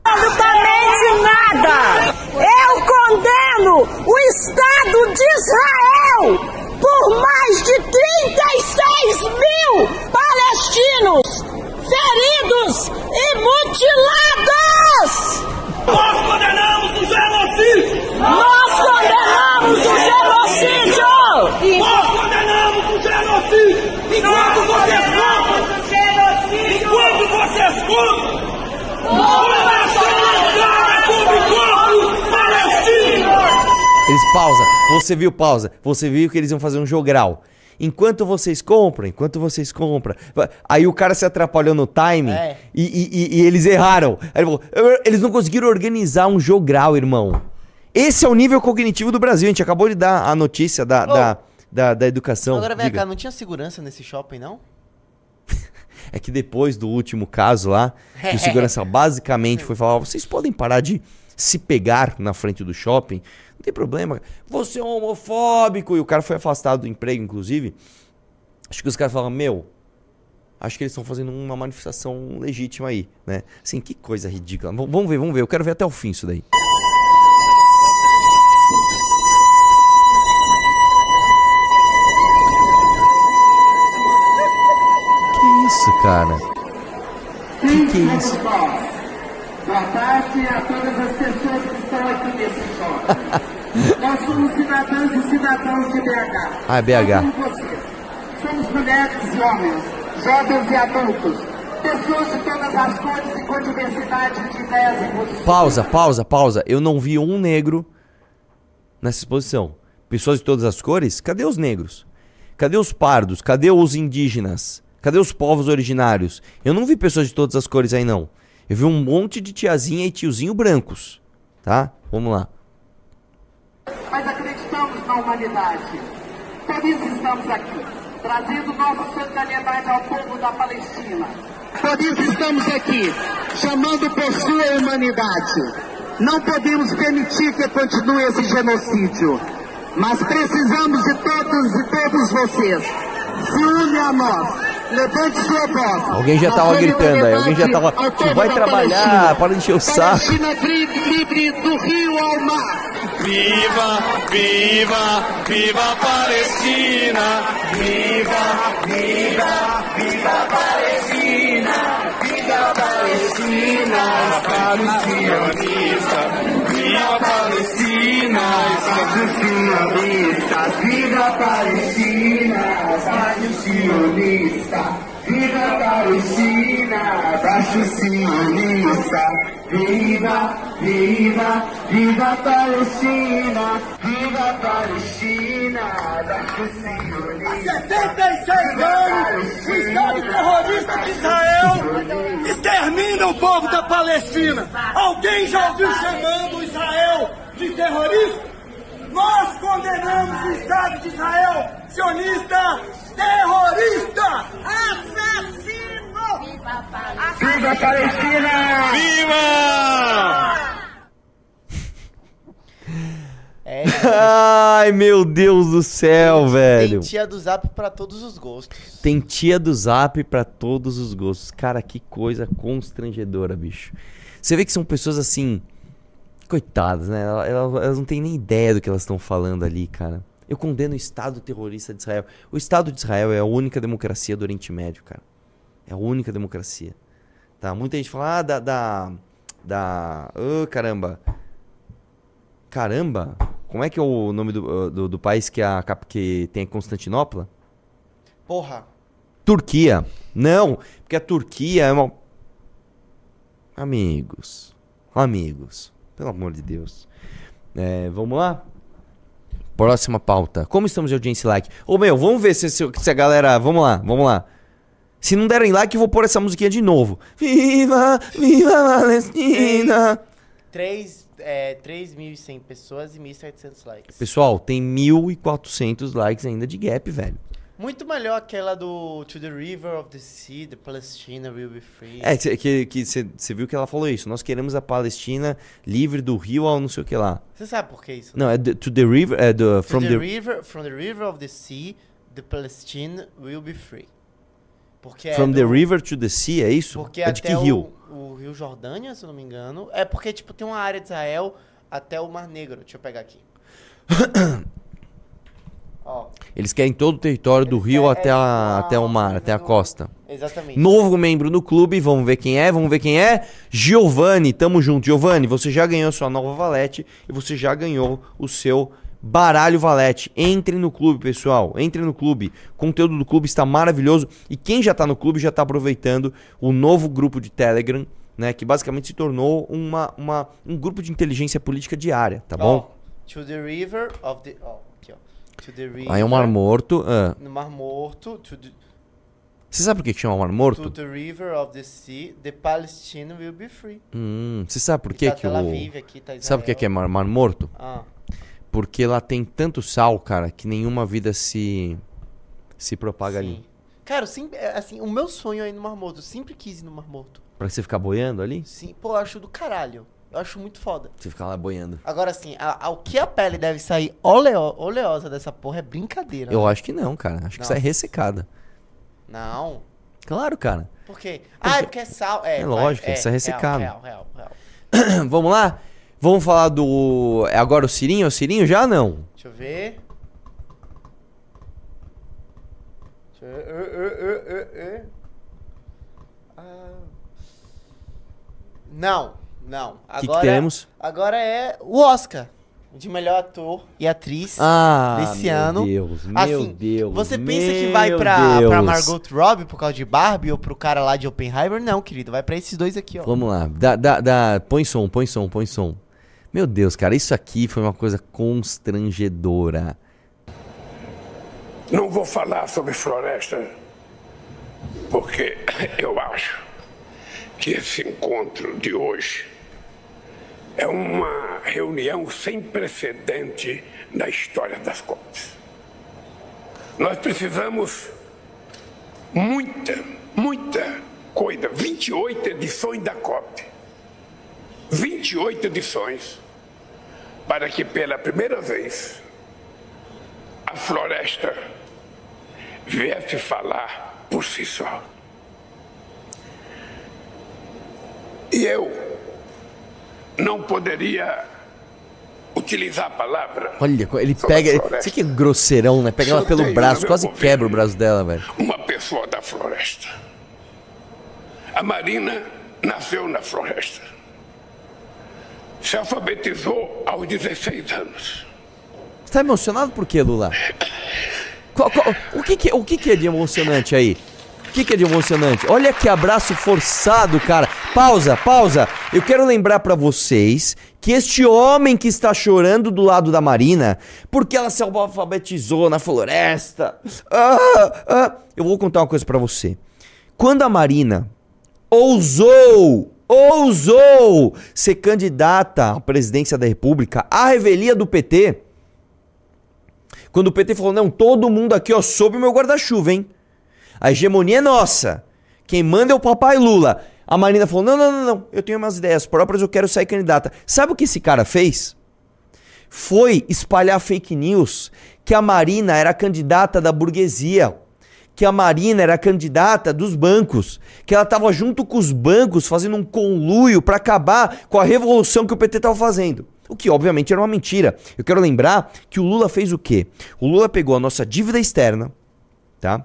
Speaker 6: Absolutamente nada! Eu condeno o Estado de Israel por mais de 36 mil palestinos feridos e mutilados!
Speaker 8: Nós condenamos o genocídio!
Speaker 6: Nós condenamos o genocídio!
Speaker 8: Nós condenamos o genocídio! Enquanto vocês contam, enquanto vocês contam, uma nação lançada sobre corpos palestinos!
Speaker 1: Eles pausa. Você viu pausa. Você viu que eles iam fazer um jogral. Enquanto vocês compram, enquanto vocês compram. Aí o cara se atrapalhou no timing
Speaker 2: É.
Speaker 1: e, e- e- eles erraram. Ele falou, "Eu- eles não conseguiram organizar um jogral, irmão. Esse é o nível cognitivo do Brasil. A gente acabou de dar a notícia da, da, da, da educação.
Speaker 2: Agora vem
Speaker 1: Diga.
Speaker 2: cá, não tinha segurança nesse shopping, não?
Speaker 1: É que depois do último caso lá, que o segurança basicamente foi falar: vocês podem parar de se pegar na frente do shopping, tem problema. Você é um homofóbico. E o cara foi afastado do emprego, inclusive. Acho que os caras falaram: meu, Acho que eles estão fazendo uma manifestação legítima aí, né? Assim, que coisa ridícula. V- vamos ver, vamos ver. Eu quero ver até o fim isso daí. Que isso, cara? Que que é isso?
Speaker 8: Boa tarde a todas as pessoas que estão aqui nesse fórum. Nós somos cidadãs e cidadãos de BH.
Speaker 1: Ah, é BH.
Speaker 8: Somos vocês. Somos mulheres e homens, jovens e adultos, pessoas de todas as cores e com diversidade de ideias e posições.
Speaker 1: Pausa, pausa, pausa. Eu não vi um negro nessa exposição. Pessoas de todas as cores? Cadê os negros? Cadê os pardos? Cadê os indígenas? Cadê os povos originários? Eu não vi pessoas de todas as cores aí, não. Eu vi um monte de tiazinha e tiozinho brancos. Tá? Vamos lá.
Speaker 8: Mas acreditamos na humanidade. Por isso estamos aqui, trazendo nossa solidariedade ao povo da Palestina. Por isso estamos aqui, chamando por sua humanidade. Não podemos permitir que continue esse genocídio. Mas precisamos de todos e todos vocês. Se une a nós. Levante sua voz.
Speaker 1: Alguém já
Speaker 8: Na
Speaker 1: tava gritando aí, alguém já tava.
Speaker 8: solidariedade ao povo
Speaker 1: Vai trabalhar, para de encher o saco.
Speaker 8: Palestina livre, livre do rio ao mar.
Speaker 9: Viva, viva, viva a Palestina! Viva, viva, viva a Palestina! Viva a Palestina! Para os sionistas! Viva a Palestina! Sionista! Viva a Palestina! Estado sionista! Viva a Palestina! Baixo sionista! Viva, viva, viva Palestina! Viva Palestina! Baixo sionista!
Speaker 8: 76 anos, o Estado terrorista de Israel extermina o povo da Palestina. Alguém já ouviu chamando Israel de terrorista? Nós condenamos o Estado de Israel, sionista, terrorista!
Speaker 6: Assassino!
Speaker 8: Viva a Palestina!
Speaker 9: Viva!
Speaker 2: É,
Speaker 1: Ai, meu Deus do céu, velho.
Speaker 2: tem tia do Zap pra todos os gostos.
Speaker 1: Tem tia do Zap pra todos os gostos. Cara, que coisa constrangedora, bicho. Você vê que são pessoas assim. Coitadas, né? Elas, elas- não têm nem ideia do que elas estão falando ali, cara. Eu condeno o Estado terrorista de Israel. O Estado de Israel é a única democracia do Oriente Médio, cara. É a única democracia. Tá? Muita gente fala, ah, da. Da. da oh, caramba. Caramba? Como é que é o nome do, do, do país que, a, que tem Constantinopla?
Speaker 2: Porra,
Speaker 1: Turquia. Não, porque a Turquia é uma. Amigos. Amigos. Pelo amor de Deus. É, vamos lá? Próxima pauta. Como estamos de audiência e like? Ô meu, vamos ver se, se, se a galera. Vamos lá, vamos lá. Se não derem like, eu vou pôr essa musiquinha de novo. Viva, viva Palestina!
Speaker 2: 3, é, 3.100 pessoas e 1.700 likes.
Speaker 1: Pessoal, tem 1.400 likes ainda de gap, velho.
Speaker 2: Muito melhor aquela do To the River of the Sea, the Palestina will be free.
Speaker 1: É, que você viu que ela falou isso. Nós queremos a Palestina livre do rio ao não sei o que lá.
Speaker 2: Você sabe por que isso?
Speaker 1: Não, é the- to the river, é
Speaker 2: To
Speaker 1: from
Speaker 2: the,
Speaker 1: the,
Speaker 2: river, from the river of the sea, the Palestine will be free. Porque é
Speaker 1: from the
Speaker 2: do-
Speaker 1: river to the sea, é isso?
Speaker 2: Porque
Speaker 1: é de que
Speaker 2: até
Speaker 1: rio?
Speaker 2: O, o Rio Jordânia, se eu não me engano. É porque, tipo, tem uma área de Israel até o Mar Negro. Deixa eu pegar aqui. Ó,
Speaker 1: Eles querem todo o território do
Speaker 2: Eles
Speaker 1: rio
Speaker 2: querem-
Speaker 1: até,
Speaker 2: é,
Speaker 1: a, até o mar, até a
Speaker 2: não.
Speaker 1: costa.
Speaker 2: exatamente.
Speaker 1: Novo membro no clube, vamos ver quem é, vamos ver quem é. Giovanni, tamo junto. Giovanni, você já ganhou sua nova valete e você já ganhou o seu baralho valete. Entre no clube, pessoal. Entre no clube. O conteúdo do clube está maravilhoso e quem já tá no clube já tá aproveitando o novo grupo de Telegram, né, que basicamente se tornou uma, uma, um grupo de inteligência política diária, tá bom?
Speaker 2: Ó, to the river of the. Ó,
Speaker 1: Aí é o Mar Morto. ah.
Speaker 2: No Mar Morto. To the,
Speaker 1: Você sabe por que chama Mar Morto?
Speaker 2: to the river of the sea, the Palestine will be free.
Speaker 1: Hum, você sabe por que
Speaker 2: tá
Speaker 1: que o...
Speaker 2: Aqui, tá
Speaker 1: Sabe por que que é mar, mar Morto?
Speaker 2: Ah,
Speaker 1: Porque lá tem tanto sal, cara, que nenhuma vida se se propaga
Speaker 2: sim.
Speaker 1: ali.
Speaker 2: Cara, sempre, é, assim, o meu sonho é ir no Mar Morto. Eu sempre quis ir no Mar Morto.
Speaker 1: Pra você ficar boiando ali?
Speaker 2: Sim, pô, eu acho do caralho. Eu acho muito foda.
Speaker 1: Você ficar lá boiando.
Speaker 2: Agora, assim, a, a- o que a pele deve sair oleo, oleosa dessa porra é brincadeira.
Speaker 1: Eu
Speaker 2: né?
Speaker 1: acho que não, cara. Acho que
Speaker 2: Nossa.
Speaker 1: sai ressecada.
Speaker 2: Não.
Speaker 1: Claro, cara.
Speaker 2: Por quê? Ah, é porque é sal. É,
Speaker 1: É lógico, isso é ressecado.
Speaker 2: Real, real, real, real.
Speaker 1: Vamos lá? Vamos falar do. É agora o Cirinho? É o Cirinho já não?
Speaker 2: Deixa eu ver. Deixa eu ver. Uh, uh, uh, uh, uh. Ah. Não, não.
Speaker 1: que
Speaker 2: Agora,
Speaker 1: temos?
Speaker 2: Agora é o Oscar de melhor ator e atriz
Speaker 1: Ah,
Speaker 2: desse
Speaker 1: meu
Speaker 2: ano.
Speaker 1: Deus, meu
Speaker 2: Assim,
Speaker 1: Deus.
Speaker 2: Você pensa que
Speaker 1: meu
Speaker 2: vai pra, pra. Margot Robbie por causa de Barbie ou pro cara lá de Oppenheimer? Não, querido. Vai pra esses dois aqui, ó.
Speaker 1: Vamos lá. Dá, dá, dá. Põe som, põe som, põe som. Meu Deus, cara, isso aqui foi uma coisa constrangedora.
Speaker 10: Não vou falar sobre floresta, porque eu acho que esse encontro de hoje é uma reunião sem precedente na história das COPs. Nós precisamos muita, muita coisa. 28 edições da COP. 28 edições para que pela primeira vez a floresta viesse falar por si só. E eu não poderia utilizar a palavra
Speaker 1: Olha, ele pega. Você que é grosseirão, né? Pega ela pelo braço, quase quebra o braço dela, velho.
Speaker 10: uma pessoa da floresta. A Marina nasceu na floresta. Se alfabetizou aos 16 anos.
Speaker 1: Você tá emocionado por quê, Lula? Qual- qual- o que, que- o que, que é de emocionante aí? O que, é de emocionante? Olha que abraço forçado, cara. Pausa, pausa. Eu quero lembrar pra vocês que este homem que está chorando do lado da Marina, porque ela se alfabetizou na floresta. Ah, ah, eu vou contar uma coisa pra você. Quando a Marina ousou, ousou ser candidata à presidência da República, à revelia do PT, quando o PT falou, não, todo mundo aqui, ó, sob o meu guarda-chuva, hein? A hegemonia é nossa. Quem manda é o papai Lula. A Marina falou, não, não, não, não, eu tenho umas ideias próprias, eu quero sair candidata. Sabe o que esse cara fez? Foi espalhar fake news que a Marina era candidata da burguesia, que a Marina era candidata dos bancos, que ela estava junto com os bancos fazendo um conluio para acabar com a revolução que o PT estava fazendo. O que obviamente era uma mentira. Eu quero lembrar que o Lula fez o quê? O Lula pegou a nossa dívida externa, tá?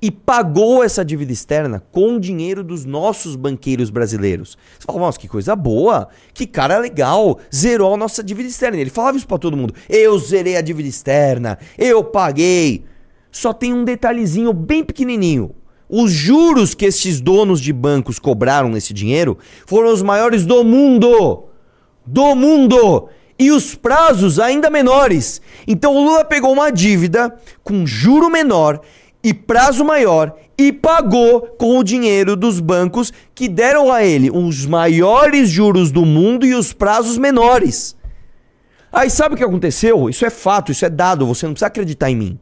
Speaker 1: E pagou essa dívida externa com o dinheiro dos nossos banqueiros brasileiros. Você fala, nossa, que coisa boa, que cara legal, zerou a nossa dívida externa. Ele falava isso pra todo mundo. Eu zerei a dívida externa, eu paguei. Só tem um detalhezinho bem pequenininho. Os juros que esses donos de bancos cobraram nesse dinheiro foram os maiores do mundo. Do mundo! E os prazos ainda menores. Então o Lula pegou uma dívida com juro menor e prazo maior e pagou com o dinheiro dos bancos que deram a ele os maiores juros do mundo e os prazos menores. Aí sabe o que aconteceu? Isso é fato, isso é dado, você não precisa acreditar em mim.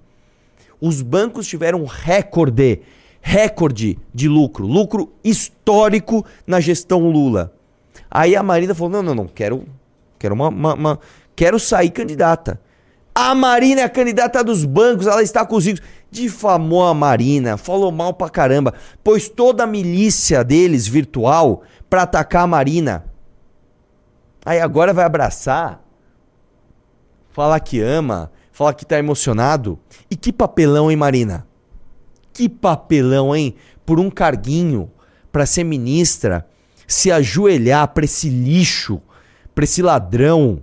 Speaker 1: Os bancos tiveram recorde, recorde de lucro, lucro histórico na gestão Lula. Aí a Marina falou: não, não, não, quero, quero uma, uma- uma- quero sair candidata. A Marina é a candidata dos bancos, ela está com os ricos. Difamou a Marina, falou mal pra caramba, pôs toda a milícia deles virtual pra atacar a Marina. Aí agora vai abraçar, falar que ama, falar que tá emocionado. E que papelão, hein, Marina? Que papelão, hein? Por um carguinho pra ser ministra, se ajoelhar pra esse lixo, pra esse ladrão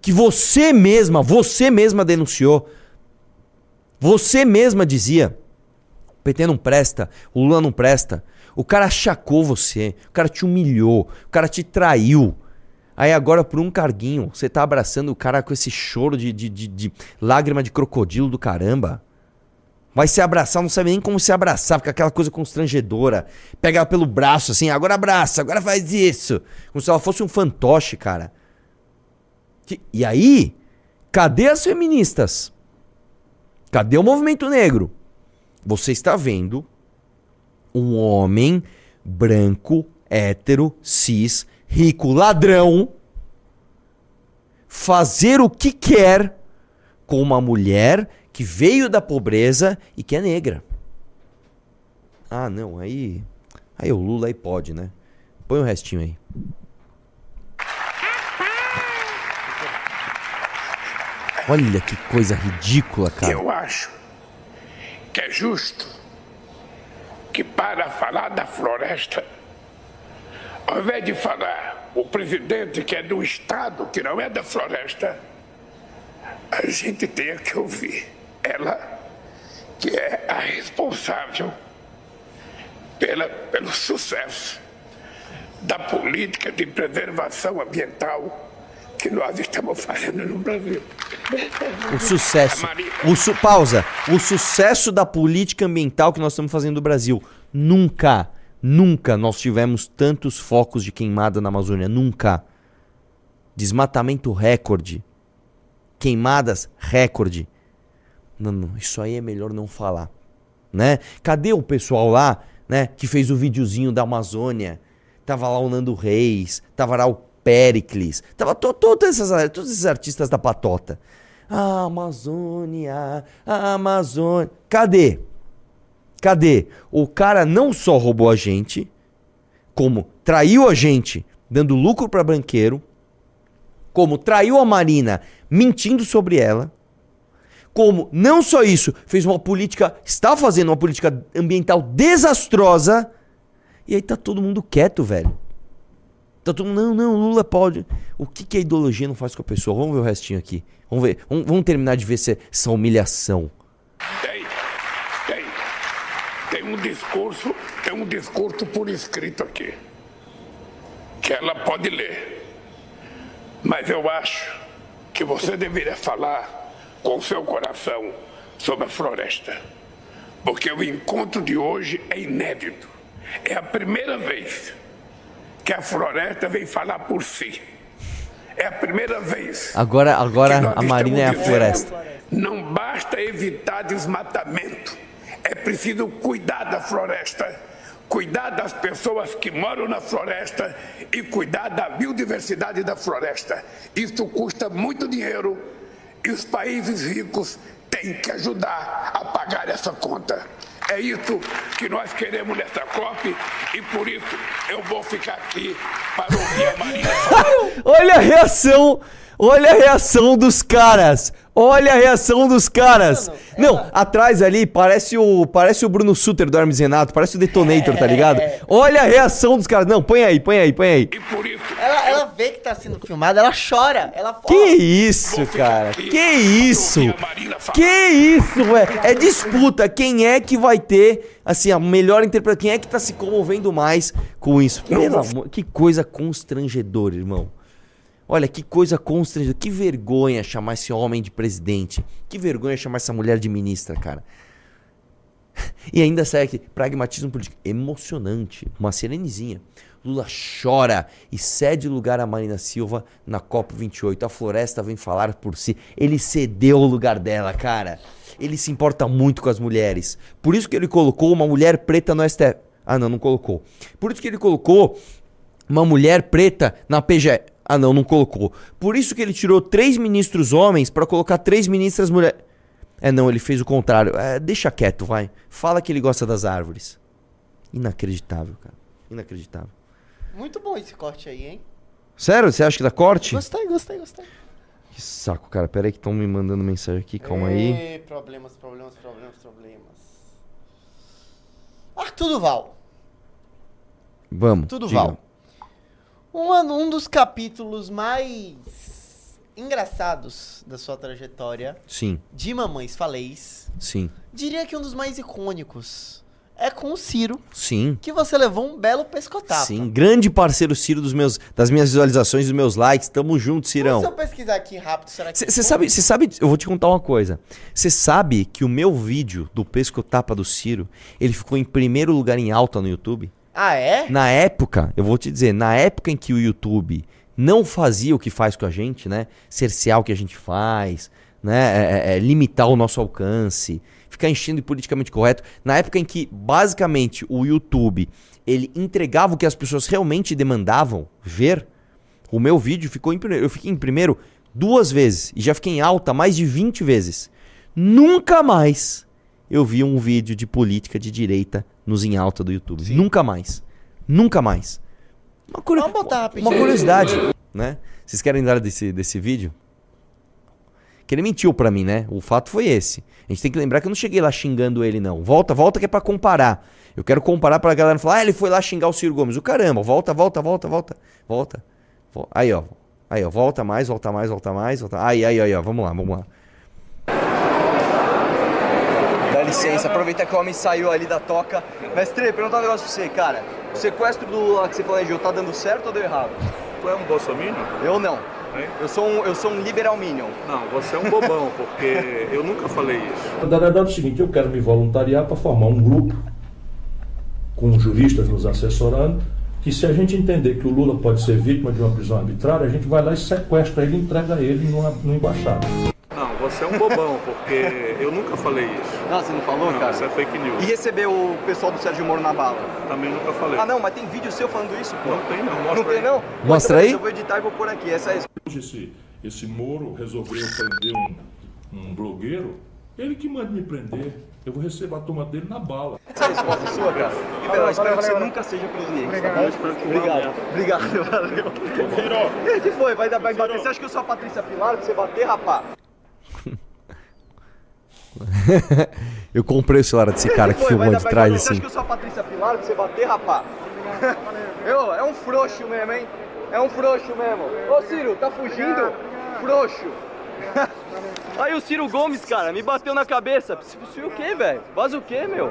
Speaker 1: que você mesma, você mesma denunciou. Você mesma dizia: o PT não presta, o Lula não presta. O cara achacou você, o cara te humilhou, o cara te traiu. Aí agora, por um carguinho, você tá abraçando o cara com esse choro de, de, de- de lágrima de crocodilo do caramba. Vai se abraçar, não sabe nem como se abraçar, fica aquela coisa constrangedora. Pega pelo braço assim, agora abraça, agora faz isso. Como se ela fosse um fantoche, cara. E aí, cadê as feministas? Cadê o movimento negro? Você está vendo um homem branco, hétero, cis, rico, ladrão fazer o que quer com uma mulher que veio da pobreza e que é negra. Ah, não, aí. Aí o Lula aí pode, né? Põe o restinho aí. Olha que coisa ridícula, cara.
Speaker 10: Eu acho que é justo que para falar da floresta, ao invés de falar o presidente que é do estado, que não é da floresta, a gente tenha que ouvir ela, que é a responsável pela, pelo sucesso da política de preservação ambiental que nós estamos fazendo no Brasil.
Speaker 1: O sucesso. O su- pausa. O sucesso da política ambiental que nós estamos fazendo no Brasil. Nunca, nunca nós tivemos tantos focos de queimada na Amazônia. Nunca. Desmatamento recorde. Queimadas recorde. Não, não, isso aí é melhor não falar. Né? Cadê o pessoal lá, né, que fez o videozinho da Amazônia? Tava lá o Nando Reis, tava lá o Pericles, tava to, todas essas, todos esses artistas da patota. A Amazônia, a Amazônia. Cadê? Cadê? O cara não só roubou a gente, como traiu a gente, dando lucro para banqueiro, como traiu a Marina, mentindo sobre ela, como não só isso, fez uma política, está fazendo uma política ambiental desastrosa, e aí tá todo mundo quieto, velho. Tá todo mundo, não, não, Lula pode. O que, que a ideologia não faz com a pessoa? Vamos ver o restinho aqui. Vamos ver, vamos, vamos terminar de ver se, essa humilhação.
Speaker 10: Tem, tem. Tem um discurso, tem um discurso por escrito aqui. Que ela pode ler. Mas eu acho que você deveria falar com o seu coração sobre a floresta. Porque o encontro de hoje é inédito. É a primeira vez que a floresta vem falar por si. É a primeira vez.
Speaker 1: Agora, agora a Marina é a floresta.
Speaker 10: Não basta evitar desmatamento. É preciso cuidar da floresta, cuidar das pessoas que moram na floresta e cuidar da biodiversidade da floresta. Isso custa muito dinheiro e os países ricos têm que ajudar a pagar essa conta. É isso que nós queremos nessa COP e por isso eu vou ficar aqui para ouvir a Marina.
Speaker 1: Olha a reação, olha a reação dos caras. Olha a reação dos caras. Não, atrás ali parece o parece o Bruno Suter do Hermes Renato, parece o Detonator, tá ligado? Olha a reação dos caras. Não, põe aí, põe aí, põe aí.
Speaker 2: Ela, ela vê que tá sendo filmada, ela chora. Ela
Speaker 1: Que isso, cara? Que isso? Que isso, velho? É disputa. Quem é que vai ter, assim, a melhor interpretação? Quem é que tá se comovendo mais com isso? Pelo amor, que coisa constrangedora, irmão. Olha, que coisa constrangedora. Que vergonha chamar esse homem de presidente. Que vergonha chamar essa mulher de ministra, cara. E ainda sai aqui, pragmatismo político. Emocionante. Uma sirenezinha. Lula chora e cede lugar a Marina Silva na COP28. A floresta vem falar por si. Ele cedeu o lugar dela, cara. Ele se importa muito com as mulheres. Por isso que ele colocou uma mulher preta no STF. Ah, não, não colocou. Por isso que ele colocou uma mulher preta na PGE. Ah, não, não colocou. Por isso que ele tirou três ministros homens pra colocar três ministras mulheres. É, não, ele fez o contrário. É, deixa quieto, vai. Fala que ele gosta das árvores. Inacreditável, cara. Inacreditável.
Speaker 2: Muito bom esse corte aí, hein?
Speaker 1: Sério? Você acha que dá corte?
Speaker 2: Gostei, gostei, gostei.
Speaker 1: Que saco, cara. Pera aí que estão me mandando mensagem aqui. Calma aí.
Speaker 2: Ê, Problemas, problemas, problemas, problemas. Arthur Duval.
Speaker 1: Vamos.
Speaker 2: Tudo
Speaker 1: diga.
Speaker 2: Val. Um, dos capítulos mais engraçados da sua trajetória
Speaker 1: Sim,
Speaker 2: de Mamães Faleis,
Speaker 1: sim,
Speaker 2: diria que um dos mais icônicos é com o Ciro,
Speaker 1: sim.
Speaker 2: que você levou um belo pescotapa.
Speaker 1: Sim, grande parceiro Ciro dos meus, das minhas visualizações, dos meus likes. Tamo junto, Cirão.
Speaker 2: Se eu pesquisar aqui rápido, será que...
Speaker 1: Você sabe, você sabe, eu vou te contar uma coisa. Você sabe que o meu vídeo do pesco tapa do Ciro, ele ficou em primeiro lugar em alta no YouTube?
Speaker 2: Ah, é?
Speaker 1: Na época, eu vou te dizer, na época em que o YouTube não fazia o que faz com a gente, né? Cercear o que a gente faz, né? É, é, é, limitar o nosso alcance, ficar enchendo de politicamente correto. Na época em que, basicamente, o YouTube ele entregava o que as pessoas realmente demandavam ver, o meu vídeo ficou em primeiro. Eu fiquei em primeiro duas vezes e já fiquei em alta mais de 20 vezes. Nunca mais eu vi um vídeo de política de direita nos em alta do YouTube. Nunca mais. Nunca mais. Uma,
Speaker 2: Vamos botar
Speaker 1: uma curiosidade, né? Vocês querem dar desse, desse vídeo? Que ele mentiu pra mim, né? O fato foi esse. A gente tem que lembrar que eu não cheguei lá xingando ele, não. Volta, volta que é pra comparar. Eu quero comparar pra galera falar, ah, ele foi lá xingar o Ciro Gomes. O caramba, volta, volta, volta, volta, volta. Vo- Aí, ó. Aí, ó. Volta mais, volta mais, volta mais. Volta... Aí, aí, aí, ó. Vamos lá, vamos lá. Dá licença, aproveita que o homem saiu ali da toca. Mestre, perguntar um negócio pra você, cara. O sequestro do Lula que você planejou tá dando certo ou deu errado?
Speaker 11: Tu é um bolsominion?
Speaker 1: Eu não. Eu sou um, eu sou um liberal minion.
Speaker 11: Não, você é um bobão, porque eu nunca falei isso.
Speaker 12: Na verdade é o seguinte, eu quero me voluntariar para formar um grupo com juristas nos assessorando, que se a gente entender que o Lula pode ser vítima de uma prisão arbitrária, a gente vai lá e sequestra ele e entrega ele numa, numa embaixada.
Speaker 11: Você é um bobão, porque eu nunca falei isso.
Speaker 1: Não, você não falou,
Speaker 11: Não,
Speaker 1: cara?
Speaker 11: isso é fake news.
Speaker 1: E receber o pessoal do Sérgio Moro na bala?
Speaker 11: Também nunca falei.
Speaker 1: Ah, não, mas tem vídeo seu falando isso, pô.
Speaker 11: Não tem não, mostra
Speaker 1: Não tem
Speaker 11: aí.
Speaker 1: não?
Speaker 11: Mostra
Speaker 1: Então,
Speaker 11: aí.
Speaker 1: Eu vou editar e vou pôr aqui. Essa é
Speaker 12: Hoje esse, esse Moro resolveu prender um, um blogueiro, ele que manda me prender, eu vou receber a turma dele na bala.
Speaker 1: Essa é a resposta sua, cara. Liberal, espero que você nunca seja presidente.
Speaker 12: Obrigado.
Speaker 1: tá bom? Obrigado. Obrigado, valeu. O que foi? Vai, dar- vai bater? Você acha que eu sou a Patrícia Pilar pra você bater, rapá? eu comprei o celular desse cara que
Speaker 12: Foi,
Speaker 1: filmou de trás assim.
Speaker 12: você acha
Speaker 1: que eu sou a Patrícia Pilar pra você bater, rapá? Eu, é um frouxo mesmo, hein? É um frouxo mesmo. Ô Ciro, tá fugindo? Frouxo. Aí o Ciro Gomes, cara, me bateu na cabeça. Ciro o quê, velho? Vaza o quê, meu?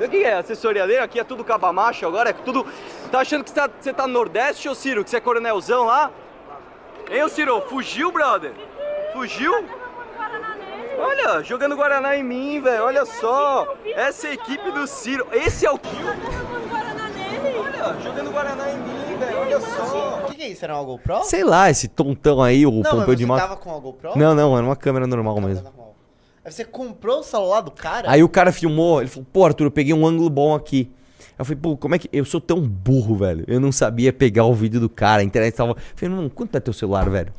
Speaker 1: O que é? Assessoria dele? Aqui é tudo cabamacho agora? É tudo. Tá achando que você tá, você tá no Nordeste, ô Ciro? Que você é coronelzão lá? Hein, ô Ciro? Fugiu, brother? Fugiu? Olha, jogando Guaraná em mim, velho. Olha só. Essa é a equipe do Ciro. Esse é o kill. Olha, jogando Guaraná em mim, velho. Olha só.
Speaker 2: O que, que é isso? Era uma GoPro?
Speaker 1: Sei lá, esse tontão aí, o Pompeu de
Speaker 2: você
Speaker 1: Mato.
Speaker 2: tava com a GoPro?
Speaker 1: Não, não, era uma câmera normal mesmo.
Speaker 2: Aí você comprou o celular do cara?
Speaker 1: Aí o cara filmou, ele falou, pô, Arthur, eu peguei um ângulo bom aqui. Aí eu falei, pô, como é que. Eu sou tão burro, velho. Eu não sabia pegar o vídeo do cara, a internet tava. Eu falei, não, quanto é teu celular, velho?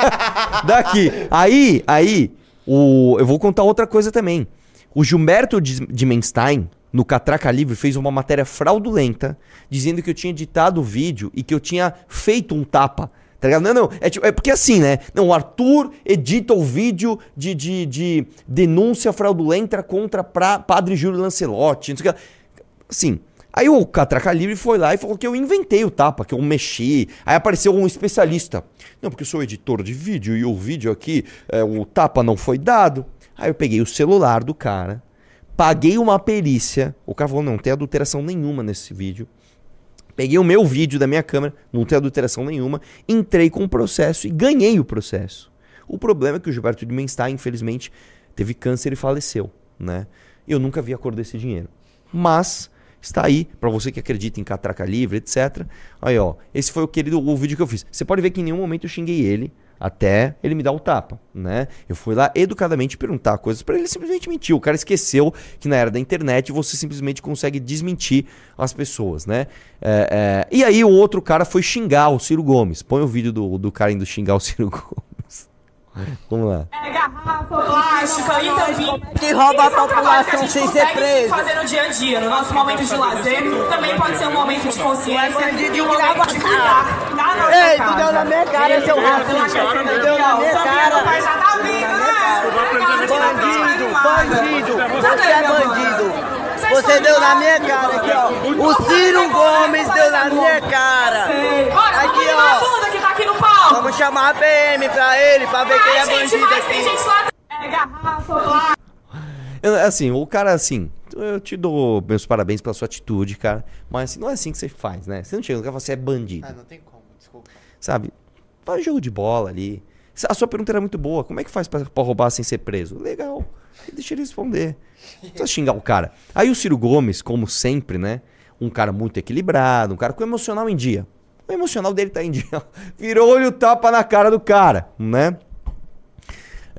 Speaker 1: Daqui. Aí, aí, o... eu vou contar outra coisa também. O Gilberto Di- Dimenstein, no Catraca Livre, fez uma matéria fraudulenta, dizendo que eu tinha editado o vídeo e que eu tinha feito um tapa. Tá ligado? Não, não. É, tipo- é porque assim, né? Não, o Arthur edita o vídeo de, de, de denúncia fraudulenta contra pra, Padre Júlio Lancelotti. Assim. Aí o Catraca Livre foi lá e falou que eu inventei o tapa, que eu mexi. Aí apareceu um especialista. Não, porque eu sou editor de vídeo e o vídeo aqui, é, o tapa não foi dado. Aí eu peguei o celular do cara, paguei uma perícia. O cara falou: não, tem adulteração nenhuma nesse vídeo. Peguei o meu vídeo da minha câmera, não tem adulteração nenhuma, entrei com o processo e ganhei o processo. O problema é que o Gilberto de Menstein, infelizmente, teve câncer e faleceu, né? Eu nunca vi a cor desse dinheiro. Mas está aí, para você que acredita em catraca livre, etc. Aí, ó, esse foi o querido o vídeo que eu fiz. Você pode ver que em nenhum momento eu xinguei ele, até ele me dar o tapa, né? Eu fui lá educadamente perguntar coisas para ele, simplesmente mentiu. O cara esqueceu que na era da internet você simplesmente consegue desmentir as pessoas, né? É, é, E aí o outro cara foi xingar o Ciro Gomes. Põe o vídeo do, do cara indo xingar o Ciro Gomes. Vamos lá.
Speaker 13: É garrafa, plástica e tampinha.
Speaker 6: Que rouba a
Speaker 13: é que
Speaker 6: população sem ser preso.
Speaker 13: fazer no dia a dia, no nosso momento de lazer. Também pode ser um momento de consciência e um momento de cuidar da nossa
Speaker 6: Ei, tu deu na minha cara, seu racista. Tu deu na minha cara.
Speaker 13: Mas já tá vindo, né?
Speaker 6: Bandido, bandido. Você é bandido. Você deu na minha cara aqui, ó. O Ciro Gomes deu na minha cara. Aqui, ó. Vamos chamar a PM pra ele, pra ver que ele é
Speaker 13: gente,
Speaker 6: bandido
Speaker 13: mas tem gente lá... É garrafa, plástica.
Speaker 1: Eu- assim, o cara, assim, eu te dou meus parabéns pela sua atitude, cara. Mas assim, não é assim que você faz, né? Você não chega no cara e fala, você é bandido.
Speaker 2: Ah, não tem como, desculpa.
Speaker 1: Sabe? Faz jogo de bola ali. A sua pergunta era muito boa. Como é que faz pra, pra roubar sem ser preso? Legal. Deixa ele responder. Não precisa xingar o cara. Aí o Ciro Gomes, como sempre, né? Um cara muito equilibrado, um cara com emocional em dia. O emocional dele tá em dia. Virou-lhe o tapa na cara do cara, né?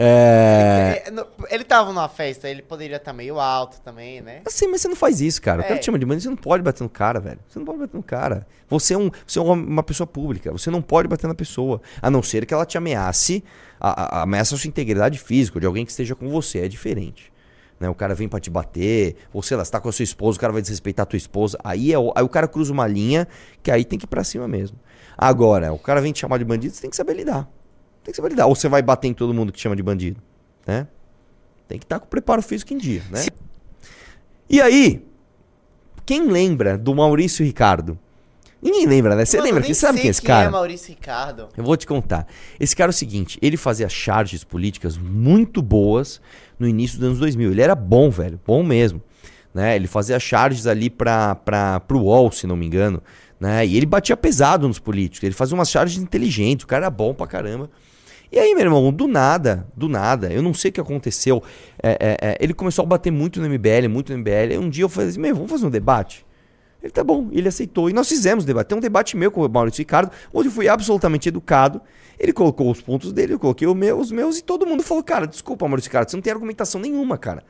Speaker 1: É...
Speaker 2: Ele tava numa festa, ele poderia estar meio alto também, né?
Speaker 1: Assim, mas você não faz isso, cara. O cara
Speaker 2: É.
Speaker 1: te chama de bandido, você não pode bater no cara, velho. Você não pode bater no cara. Você é, um, você é uma, uma pessoa pública. Você não pode bater na pessoa. A não ser que ela te ameace, a, a, ameaça a sua integridade física, de alguém que esteja com você. É diferente. Né? O cara vem pra te bater, ou sei lá, você tá com a sua esposa, o cara vai desrespeitar a tua esposa. Aí, é o, aí o cara cruza uma linha que aí tem que ir pra cima mesmo. Agora, o cara vem te chamar de bandido, você tem que saber lidar. Tem que saber lidar. Ou você vai bater em todo mundo que te chama de bandido, né? Tem que estar com o preparo físico em dia, né? E aí, quem lembra do Maurício Ricardo? Ninguém lembra, né? Você
Speaker 2: Mano,
Speaker 1: lembra? Você sabe quem é esse
Speaker 2: quem
Speaker 1: cara?
Speaker 2: é Maurício Ricardo.
Speaker 1: Eu vou te contar. Esse cara é o seguinte, ele fazia charges políticas muito boas no início dos anos 2000. Ele era bom, velho, bom mesmo. Né? Ele fazia charges ali pra, pra, pro UOL, se não me engano. Né? E ele batia pesado nos políticos. Ele fazia umas charges inteligentes. O cara era bom pra caramba. E aí, meu irmão, do nada, do nada, eu não sei o que aconteceu. É, é, é, ele começou a bater muito no MBL, muito no MBL. Aí um dia eu falei assim, meu, vamos fazer um debate? Ele tá bom, ele aceitou. E nós fizemos debate. Tem um debate meu com o Maurício Ricardo, onde eu fui absolutamente educado. Ele colocou os pontos dele, eu coloquei os meus, os meus, e todo mundo falou, cara, desculpa, Maurício Ricardo, você não tem argumentação nenhuma, cara.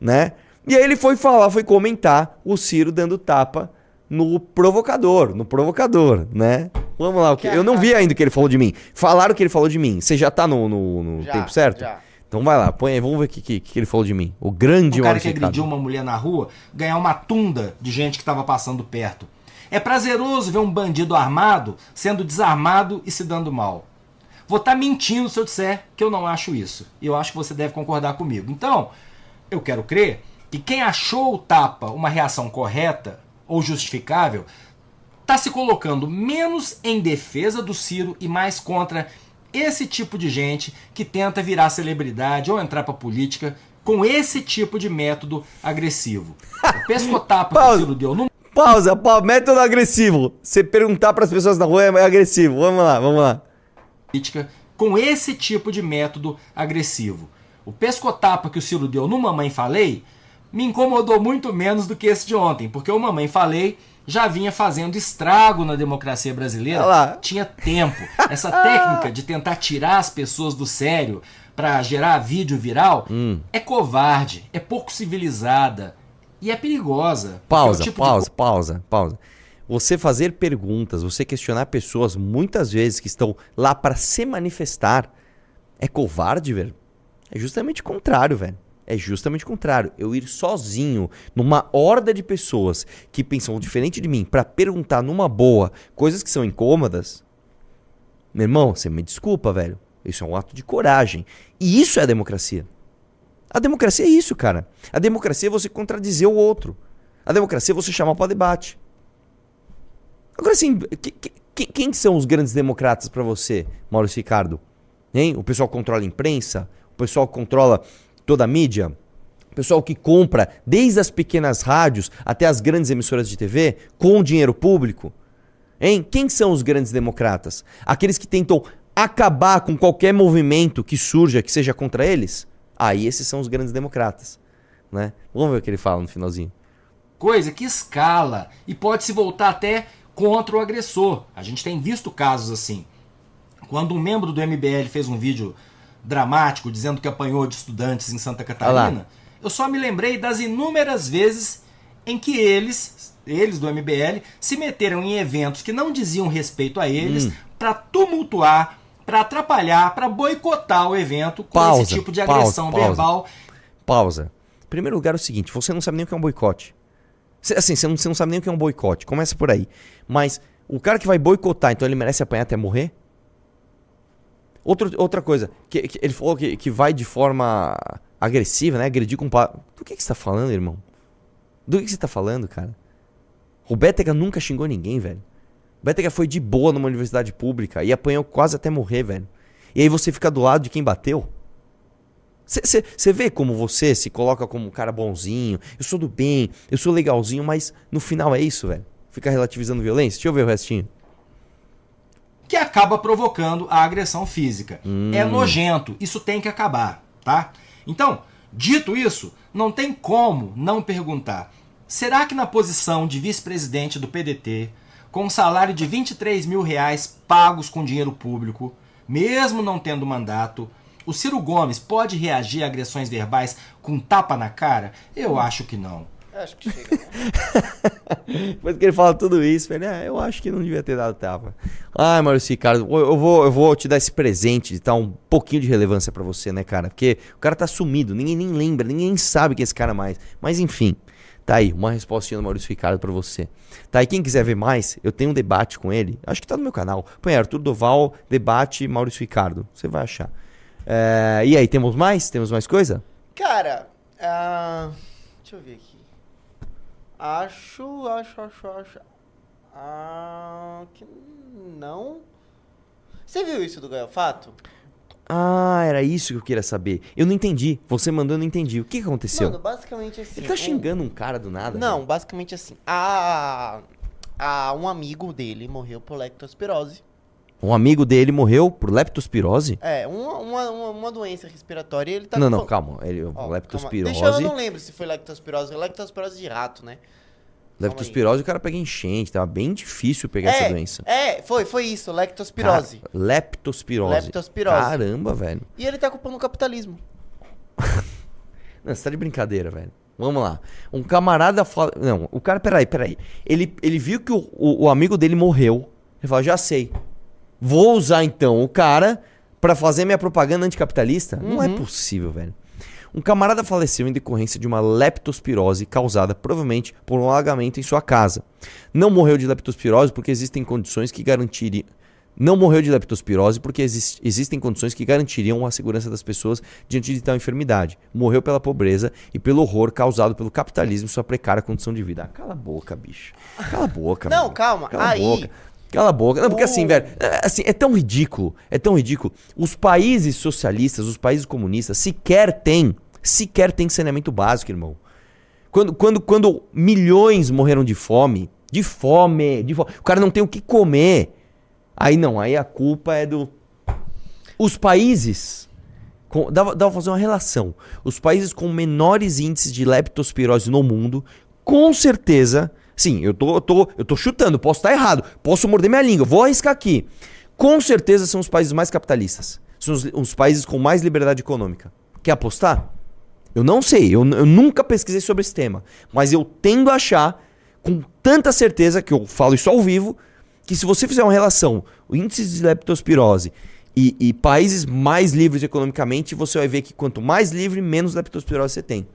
Speaker 1: Né? E aí ele foi falar, foi comentar o Ciro dando tapa no provocador, no provocador, né? Vamos lá, o que- eu não vi ainda o que ele falou de mim. Falaram que ele falou de mim. Você já tá no, no, no
Speaker 14: Já,
Speaker 1: tempo certo?
Speaker 14: já.
Speaker 1: Então vai lá, põe aí, vamos ver o que, que, que ele falou de mim. O grande
Speaker 14: um cara que agrediu uma mulher na rua ganhar uma tunda de gente que estava passando perto. É prazeroso ver um bandido armado sendo desarmado e se dando mal. Vou estar mentindo se eu disser que eu não acho isso. E eu acho que você deve concordar comigo. Então, eu quero crer que quem achou o tapa uma reação correta ou justificável está se colocando menos em defesa do Ciro e mais contra esse tipo de gente que tenta virar celebridade ou entrar pra política com esse tipo de método agressivo. O pescotapa que o Ciro deu no
Speaker 1: Pausa, pausa, método agressivo. Você perguntar pras pessoas na rua é é agressivo. Vamos lá, vamos lá.
Speaker 14: política com esse tipo de método agressivo. O pescotapa que o Ciro deu no Mamãe Falei me incomodou muito menos do que esse de ontem, porque o Mamãe Falei já vinha fazendo estrago na democracia brasileira. Tinha tempo. Essa técnica de tentar tirar as pessoas do sério para gerar vídeo viral
Speaker 1: Hum.
Speaker 14: é covarde, é pouco civilizada e é perigosa. é
Speaker 1: Pausa,
Speaker 14: tipo de
Speaker 1: pausa, pausa, pausa. Você fazer perguntas, você questionar pessoas muitas vezes que estão lá para se manifestar é covarde, velho? É justamente o contrário, velho. É justamente o contrário. Eu ir sozinho numa horda de pessoas que pensam diferente de mim para perguntar numa boa coisas que são incômodas. Meu irmão, você me desculpa, velho. Isso é um ato de coragem. E isso é a democracia. A democracia é isso, cara. A democracia é você contradizer o outro. A democracia é você chamar para debate. Agora assim, que- que- que- quem são os grandes democratas para você, Maurício Ricardo? Hein? O pessoal controla a imprensa? O pessoal controla toda a mídia? Pessoal que compra desde as pequenas rádios até as grandes emissoras de TV com dinheiro público? Hein? Quem são os grandes democratas? Aqueles que tentam acabar com qualquer movimento que surja que seja contra eles? Aí esses são os grandes democratas, né? Vamos ver o que ele fala no finalzinho.
Speaker 14: coisa que escala e pode se voltar até contra o agressor. A gente tem visto casos assim. Quando um membro do MBL fez um vídeo dramático dizendo que apanhou de estudantes em Santa Catarina, eu só me lembrei das inúmeras vezes em que eles, eles do MBL, se meteram em eventos que não diziam respeito a eles
Speaker 1: Hum.
Speaker 14: pra tumultuar, pra atrapalhar, pra boicotar o evento com
Speaker 1: Pausa,
Speaker 14: esse tipo de agressão
Speaker 1: pausa.
Speaker 14: verbal.
Speaker 1: Pausa. Em primeiro lugar, é o seguinte: você não sabe nem o que é um boicote. Cê- Assim, você não, você não sabe nem o que é um boicote. Começa por aí. Mas o cara que vai boicotar, então ele merece apanhar até morrer? Outro, outra coisa, que, que ele falou que, que vai de forma agressiva, né? Agredir com pa... Do que, que você tá falando, irmão? Do que, que você tá falando, cara? O Bétega nunca xingou ninguém, velho. O Bétega foi de boa numa universidade pública e apanhou quase até morrer, velho. E aí você fica do lado de quem bateu? Você vê como você se coloca como um cara bonzinho, eu sou do bem, eu sou legalzinho, mas no final é isso, velho. Fica relativizando violência. Deixa eu ver o restinho.
Speaker 14: Que acaba provocando a agressão física.
Speaker 1: Hum.
Speaker 14: É nojento, isso tem que acabar, tá? Então, dito isso, não tem como não perguntar: será que na posição de vice-presidente do PDT, com um salário de 23 mil reais pagos com dinheiro público, mesmo não tendo mandato, o Ciro Gomes pode reagir a agressões verbais com tapa na cara? Eu acho que não.
Speaker 2: Acho que chega.
Speaker 1: Depois que ele fala tudo isso, ele, é, eu acho que não devia ter dado tapa. Ai, Maurício Ricardo, eu vou, eu vou te dar esse presente de dar um pouquinho de relevância pra você, né, cara? Porque o cara tá sumido, ninguém nem lembra, ninguém sabe que é esse cara mais. Mas enfim, tá aí, uma respostinha do Maurício Ricardo pra você. Tá aí, quem quiser ver mais, eu tenho um debate com ele, acho que tá no meu canal. Põe Arthur Doval, debate Maurício Ricardo, você vai achar. É, e aí, temos mais? Temos mais coisa?
Speaker 2: Cara, ah, deixa eu ver aqui. Acho, acho, acho, acho. Ah, que não. Você viu isso do Gaiofato?
Speaker 1: Ah, era isso que eu queria saber. Eu não entendi. Você mandou, eu não entendi. O que aconteceu?
Speaker 2: Mano, basicamente assim.
Speaker 1: Ele tá xingando um cara do nada?
Speaker 2: Não,
Speaker 1: velho?
Speaker 2: basicamente assim. A, a, um amigo dele morreu por lectospirose.
Speaker 1: Um amigo dele morreu por leptospirose?
Speaker 2: É, uma, uma, uma, doença respiratória e ele tá
Speaker 1: não,
Speaker 2: com-
Speaker 1: não, calma. Ele,
Speaker 2: Ó, calma.
Speaker 1: leptospirose.
Speaker 2: Deixa eu, eu não lembro se foi lectospirose. Lectospirose de rato, né?
Speaker 1: Leptospirose o cara pega enchente. Tava bem difícil pegar essa
Speaker 2: é,
Speaker 1: doença.
Speaker 2: É, foi, foi isso, lectospirose.
Speaker 1: Cara, leptospirose.
Speaker 2: Leptospirose.
Speaker 1: Caramba, velho.
Speaker 2: E ele tá culpando o capitalismo.
Speaker 1: Não, você tá de brincadeira, velho. Vamos lá. Um camarada fala. Não, o cara, peraí, peraí. Ele, ele viu que o, o, o amigo dele morreu. Ele falou, já sei. Vou usar então o cara pra fazer minha propaganda anticapitalista? Não é
Speaker 2: Uhum.
Speaker 1: possível, velho. Um camarada faleceu em decorrência de uma leptospirose causada provavelmente por um alagamento em sua casa. Não morreu de leptospirose porque existem condições que garantiriam. Não morreu de leptospirose porque exis- existem condições que garantiriam a segurança das pessoas diante de tal enfermidade. Morreu pela pobreza e pelo horror causado pelo capitalismo e sua precária condição de vida. Ah, cala a boca, bicho. Cala a boca,
Speaker 2: Não,
Speaker 1: mano.
Speaker 2: calma.
Speaker 1: Cala
Speaker 2: Aí-
Speaker 1: a boca. Cala a boca. Não, porque assim, velho, é, assim, é tão ridículo, é tão ridículo. Os países socialistas, os países comunistas, sequer têm, sequer têm saneamento básico, irmão. Quando, quando, quando milhões morreram de fome, de fome, de fome, o cara não tem o que comer. Aí não, aí a culpa é do. Os países. Com, dá, dá pra fazer uma relação. Os países com menores índices de leptospirose no mundo, com certeza. Sim, eu tô, eu tô, eu tô chutando, posso estar errado, posso morder minha língua, vou arriscar aqui. Com certeza são os países mais capitalistas. São os, os países com mais liberdade econômica. Quer apostar? Eu não sei, eu, eu nunca pesquisei sobre esse tema. Mas eu tendo a achar, com tanta certeza, que eu falo isso ao vivo, que se você fizer uma relação, o índice de leptospirose e, e países mais livres economicamente, você vai ver que quanto mais livre, menos leptospirose você tem.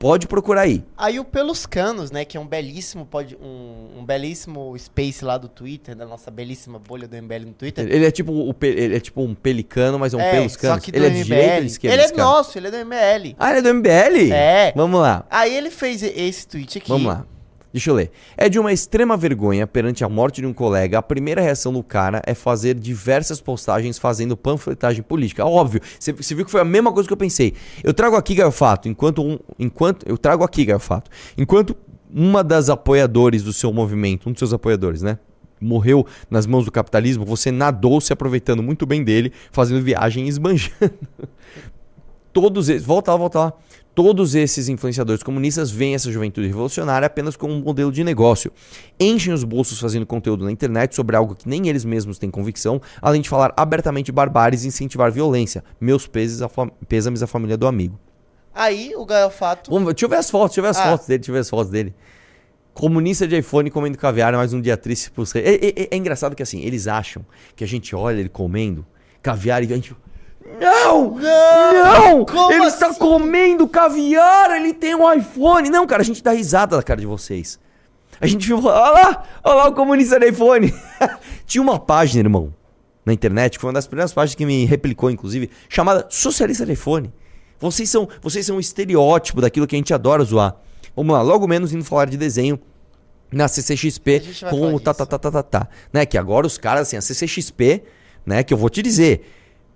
Speaker 1: Pode procurar aí.
Speaker 2: Aí o Pelos Canos, né? Que é um belíssimo, pod, um, um belíssimo space lá do Twitter, da nossa belíssima bolha do MBL no Twitter.
Speaker 1: Ele é tipo, o ele é tipo um pelicano, mas é um pelos canos.
Speaker 2: Só que do
Speaker 1: ele é de direita ou de esquerda?
Speaker 2: Ele é nosso, ele é do MBL.
Speaker 1: Ah, ele é do MBL?
Speaker 2: É.
Speaker 1: Vamos lá.
Speaker 2: Aí ele fez esse tweet aqui.
Speaker 1: Vamos lá. Deixa eu ler. É de uma extrema vergonha perante a morte de um colega. A primeira reação do cara é fazer diversas postagens fazendo panfletagem política. Óbvio. Você viu que foi a mesma coisa que eu pensei. Eu trago aqui, Gaiofato, enquanto um. Enquanto, eu trago aqui, Gaiofato. Enquanto uma das apoiadores do seu movimento, um dos seus apoiadores, né? Morreu nas mãos do capitalismo, você nadou se aproveitando muito bem dele, fazendo viagem e esbanjando. Todos esses. Volta lá, volta lá. Todos esses influenciadores comunistas veem essa juventude revolucionária apenas como um modelo de negócio. Enchem os bolsos fazendo conteúdo na internet sobre algo que nem eles mesmos têm convicção, além de falar abertamente barbáries e incentivar violência. Meus pêsames à família do amigo.
Speaker 2: Aí o Gaiofato.
Speaker 1: Vamos, deixa eu ver as fotos, deixa eu ver as
Speaker 2: Ah.
Speaker 1: fotos dele, deixa eu ver as fotos dele. Comunista de iPhone comendo caviar, mais um dia triste pros reis. É, é- é engraçado que assim, eles acham que a gente olha ele comendo caviar e a gente. Não! Não!
Speaker 2: Como
Speaker 1: ele está comendo caviar, ele tem um iPhone. Não, cara, a gente dá risada da cara de vocês. A gente viu, olha lá, olha lá o comunista do iPhone. Tinha uma página, irmão, na internet, que foi uma das primeiras páginas que me replicou, inclusive, chamada Socialista do iPhone. Vocês são, vocês são um estereótipo daquilo que a gente adora zoar. Vamos lá, logo menos indo falar de desenho na CCXP com o tá, tá, tá, tá, tá, tá, né? Que agora os caras, assim, a CCXP, né? Que eu vou te dizer,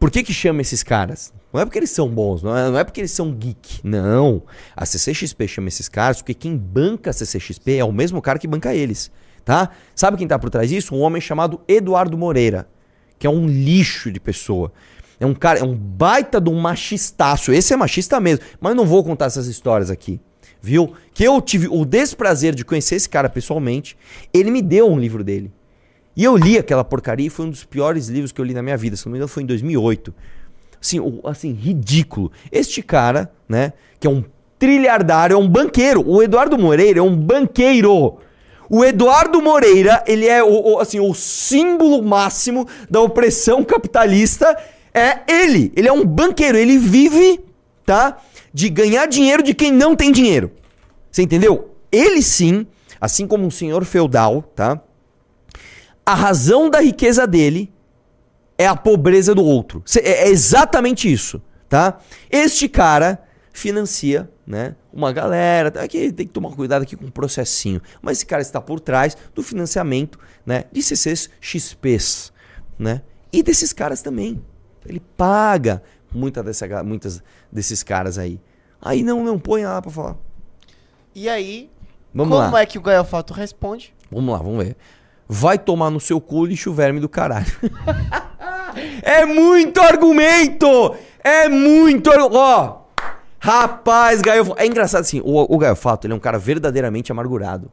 Speaker 1: por que que chama esses caras? Não é porque eles são bons, não é, não é porque eles são geek, não. A CCXP chama esses caras porque quem banca a CCXP é o mesmo cara que banca eles, tá? Sabe quem tá por trás disso? Um homem chamado Eduardo Moreira, que é um lixo de pessoa. É um cara, é um baita de um machistaço. Esse é machista mesmo, mas não vou contar essas histórias aqui. Viu? Que eu tive o desprazer de conhecer esse cara pessoalmente. Ele me deu um livro dele. E eu li aquela porcaria e foi um dos piores livros que eu li na minha vida. Se não me engano, foi em 2008. Assim, assim ridículo. Este cara, né, que é um trilhardário, é um banqueiro. O Eduardo Moreira é um banqueiro. O Eduardo Moreira, ele é o, o- assim, o símbolo máximo da opressão capitalista. É ele. Ele é um banqueiro. Ele vive, tá? De ganhar dinheiro de quem não tem dinheiro. Você entendeu? Ele sim, assim como um senhor feudal, tá? A razão da riqueza dele é a pobreza do outro. É é exatamente isso, tá? Este cara financia, né, uma galera, tá? Aqui tem que tomar cuidado aqui com o processinho. Mas esse cara está por trás do financiamento, né, de CCs XPs, né? E desses caras também. Ele paga muita dessa, muitas desses caras aí. Aí não, não põe lá pra falar.
Speaker 2: E aí,
Speaker 1: Vamos
Speaker 2: como
Speaker 1: lá.
Speaker 2: é que o Gael Fato responde?
Speaker 1: Vamos lá, vamos ver. Vai tomar no seu cu lixo verme do caralho. é muito argumento! É muito Ó! Rapaz, Gaio... É engraçado assim, o, o Gaio Fato, ele é um cara verdadeiramente amargurado.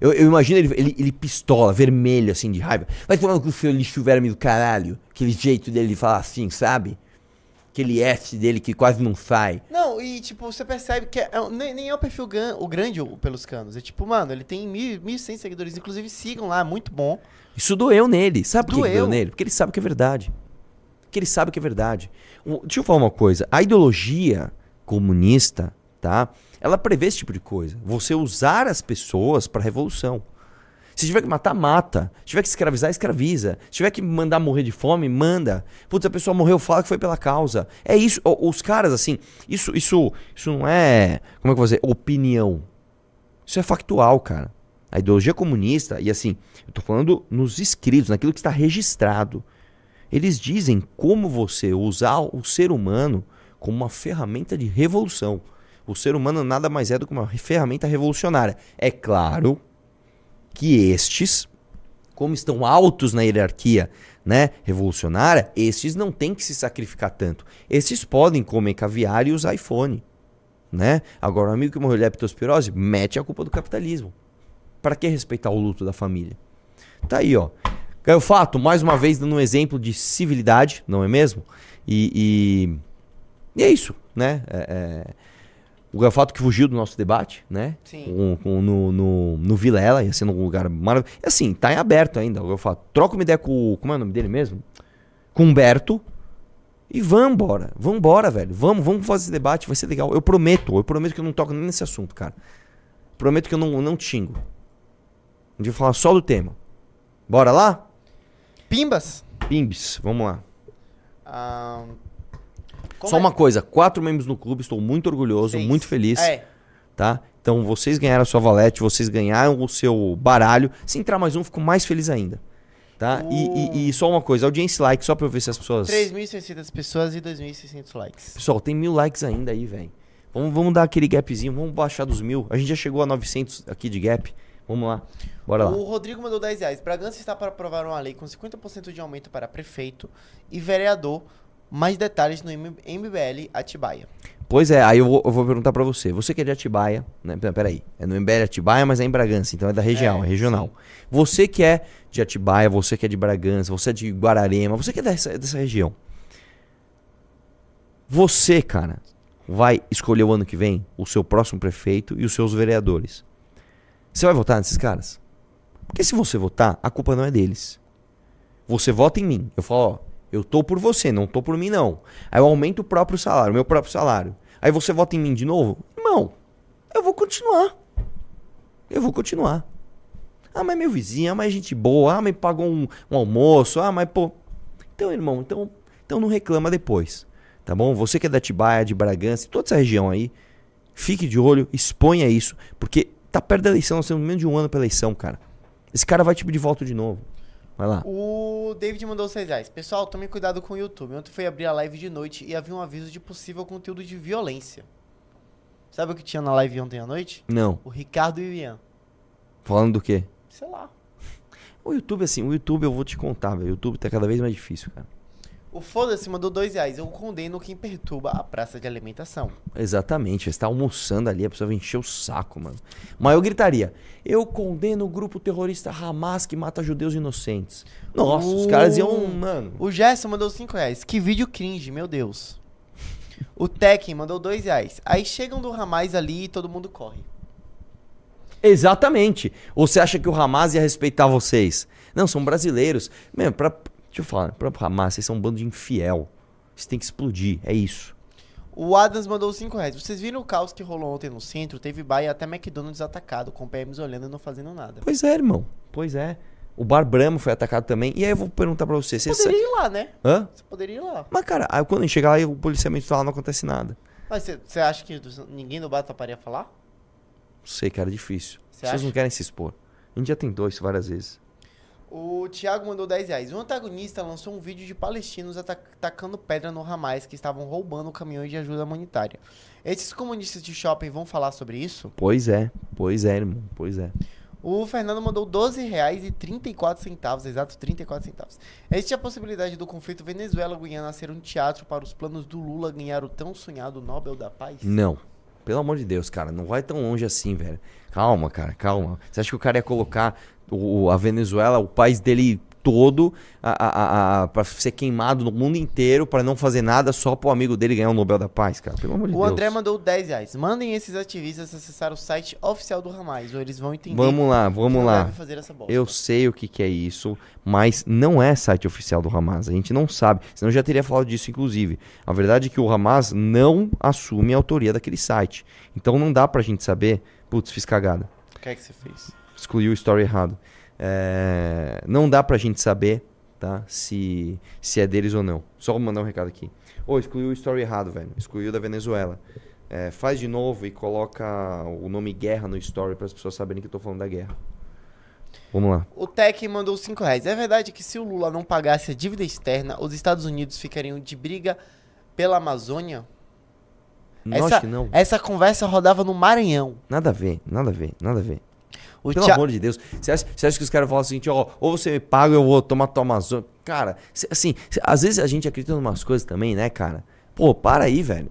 Speaker 1: Eu, eu imagino ele, ele, ele pistola, vermelho, assim, de raiva. Vai tomar no cu seu lixo verme do caralho. Aquele jeito dele de falar assim, sabe? Aquele S dele que quase não sai.
Speaker 2: Não, e tipo, você percebe que é- é- nem, nem é o perfil gan- o grande o- pelos canos. É tipo, mano, ele tem mil- 1.100 seguidores. Inclusive, sigam lá, é muito bom.
Speaker 1: Isso doeu nele. Sabe por que doeu nele? Porque ele sabe que é verdade. Porque ele sabe que é verdade. Deixa eu falar uma coisa. A ideologia comunista, tá? Ela prevê esse tipo de coisa. Você usar as pessoas para revolução. Se tiver que matar, mata. Se tiver que escravizar, escraviza. Se tiver que mandar morrer de fome, manda. Putz, a pessoa morreu, fala que foi pela causa. É isso. Os caras, assim, isso, isso, isso não é. Como é que eu vou dizer? Opinião. Isso é factual, cara. A ideologia comunista, e assim, eu tô falando nos escritos, naquilo que está registrado. Eles dizem como você usar o ser humano como uma ferramenta de revolução. O ser humano nada mais é do que uma ferramenta revolucionária. É claro que estes, como estão altos na hierarquia né, revolucionária, estes não têm que se sacrificar tanto. Estes podem comer caviar e usar iPhone. Né? Agora, o amigo que morreu de leptospirose mete a culpa do capitalismo. Para que respeitar o luto da família? Tá aí, ó. Caio Fato, mais uma vez dando um exemplo de civilidade, não é mesmo? E, e, e é isso, né? É, é, o Gaio Fato que fugiu do nosso debate, né?
Speaker 2: Sim.
Speaker 1: Com, com- no, no, no Vilela, ia ser num lugar maravilhoso. E assim, tá em aberto ainda. O Gaio Fato, troca uma ideia com o. Como é o nome dele mesmo? Com o Humberto. E vambora, vambora, velho. Vamos, vamos fazer esse debate, vai ser legal. Eu prometo, eu prometo que eu não toco nem nesse assunto, cara. Prometo que eu não, não. A gente vai falar só do tema. Bora lá?
Speaker 2: Pimbas?
Speaker 1: Pimbs, vamos lá.
Speaker 2: Ah, como
Speaker 1: Só
Speaker 2: é-
Speaker 1: uma coisa, quatro membros no clube, estou muito orgulhoso,
Speaker 2: Seis.
Speaker 1: muito feliz.
Speaker 2: É.
Speaker 1: Tá? Então vocês ganharam a sua valete, vocês ganharam o seu baralho. Se entrar mais um, fico mais feliz ainda. Tá? E, e- e só uma coisa, audiência like, só pra eu ver se as pessoas.
Speaker 2: 3.600 pessoas e 2.600 likes.
Speaker 1: Pessoal, tem mil likes ainda aí, velho. Vamos, vamos dar aquele gapzinho, vamos baixar dos mil. A gente já chegou a 900 aqui de gap. Vamos lá, bora lá.
Speaker 2: O Rodrigo mandou 10 reais. Bragança está para aprovar uma lei com 50% de aumento para prefeito e vereador. Mais detalhes no MBL Atibaia.
Speaker 1: Pois é, aí eu vou, eu vou perguntar pra você. Você que é de Atibaia, né? Pera- Peraí. É no MBL Atibaia, mas é em Bragança, então é da região, é, regional. Você que é de Atibaia, você que é de Bragança, você é de Guararema, você que é dessa, dessa região. Você, cara, vai escolher o ano que vem o seu próximo prefeito e os seus vereadores. Você vai votar nesses caras? Porque se você votar, a culpa não é deles. Você vota em mim. Eu falo, ó, eu tô por você, não tô por mim, não. Aí eu aumento o próprio salário, meu próprio salário. Aí você vota em mim de novo? Irmão, eu vou continuar. Eu vou continuar. Ah, mas meu vizinho, ah, mas gente boa, ah, mas pagou um, um almoço, ah, mas pô. Então, irmão, então, então não reclama depois. Tá bom? Você que é da Atibaia, de Bragança, toda essa região aí, fique de olho, exponha isso, porque tá perto da eleição, nós temos menos de um ano pra eleição, cara. Esse cara vai te pedir voto de novo. Vai lá.
Speaker 2: O David mandou 6 reais. Pessoal, tomem cuidado com o YouTube. Ontem fui abrir a live de noite e havia um aviso de possível conteúdo de violência. Sabe o que tinha na live ontem à noite?
Speaker 1: Não.
Speaker 2: O Ricardo e o Ian.
Speaker 1: Falando do quê?
Speaker 2: Sei lá.
Speaker 1: O YouTube, assim, o YouTube eu vou te contar, velho. O YouTube tá cada vez mais difícil, cara.
Speaker 2: O Foda-se mandou 2 reais. Eu condeno quem perturba a praça de alimentação.
Speaker 1: Exatamente, você tá almoçando ali, a pessoa vai encher o saco, mano. Mas eu gritaria: eu condeno o grupo terrorista Hamas que mata judeus inocentes. Nossa, os caras iam, mano.
Speaker 2: O Gerson mandou 5 reais. Que vídeo cringe, meu Deus. O Tekken mandou dois reais. Aí chegam do Ramais ali e todo mundo corre.
Speaker 1: Exatamente. Ou você acha que o Hamas ia respeitar vocês? Não, são brasileiros. Mesmo, pra, deixa eu falar, pra Hamas, vocês são um bando de infiel. Vocês têm que explodir, é isso.
Speaker 2: O Adams mandou 5 reais. Vocês viram o caos que rolou ontem no centro? Teve bar e até McDonald's atacado, com PMs olhando e não fazendo nada.
Speaker 1: Pois é, irmão. Pois é. O Bar Brahma foi atacado também. E aí eu vou perguntar pra você.
Speaker 2: Você poderia
Speaker 1: sa-
Speaker 2: ir lá, né?
Speaker 1: Hã?
Speaker 2: Você poderia ir lá.
Speaker 1: Mas, cara, aí quando a gente chegar lá e o policiamento tá lá, não acontece nada.
Speaker 2: Mas você- acha que ninguém do bar taparia falar?
Speaker 1: Não sei, cara, é difícil.
Speaker 2: Você
Speaker 1: Vocês
Speaker 2: acha?
Speaker 1: não querem se expor. A gente já tentou isso várias vezes.
Speaker 2: O Thiago mandou 10 reais. O antagonista lançou um vídeo de palestinos ata- atacando pedra no Hamas que estavam roubando caminhões de ajuda humanitária. Esses comunistas de shopping vão falar sobre isso?
Speaker 1: Pois é, pois é, irmão, pois é.
Speaker 2: O Fernando mandou 12 reais e 34 centavos, exato 34 centavos. Existe a possibilidade do conflito Venezuela-Guiana ser um teatro para os planos do Lula ganhar o tão sonhado Nobel da Paz?
Speaker 1: Não. Pelo amor de Deus, cara, não vai tão longe assim, velho. Calma, cara, calma. Você acha que o cara ia colocar o, a Venezuela, o país dele todo, a, a, a, a- pra ser queimado no mundo inteiro, pra não fazer nada só pro amigo dele ganhar o Nobel da Paz, cara? Pelo amor de
Speaker 2: O
Speaker 1: Deus.
Speaker 2: André mandou 10 reais. Mandem esses ativistas acessar o site oficial do Hamas, ou eles vão entender.
Speaker 1: Vamos lá, vamos lá.
Speaker 2: devem fazer essa bosta.
Speaker 1: Eu sei o que, que é isso, mas não é site oficial do Hamas. A gente não sabe. Senão eu já teria falado disso, inclusive. A verdade é que o Hamas não assume a autoria daquele site. Então não dá pra gente saber. Putz, fiz cagada.
Speaker 2: O que é que você fez?
Speaker 1: Excluiu o story errado. É, Não dá pra gente saber, tá? Se, se é deles ou não. Só vou mandar um recado aqui. Ô, excluiu o story errado, velho. Excluiu da Venezuela. É, faz de novo e coloca o nome guerra no story para as pessoas saberem que eu tô falando da guerra. Vamos lá.
Speaker 2: O Tech mandou 5 reais. É verdade que se o Lula não pagasse a dívida externa, os Estados Unidos ficariam de briga pela Amazônia?
Speaker 1: Não,
Speaker 2: essa,
Speaker 1: acho que não.
Speaker 2: essa conversa rodava no Maranhão.
Speaker 1: Nada a ver, nada a ver, nada a ver.
Speaker 2: O
Speaker 1: Pelo
Speaker 2: Tia-
Speaker 1: amor de Deus. Você acha, você acha que os caras falam o seguinte, ó, ou você me paga ou eu vou tomar tua Amazônia? Cara, assim, às vezes a gente acredita em umas coisas também, né, cara? Pô, para aí, velho.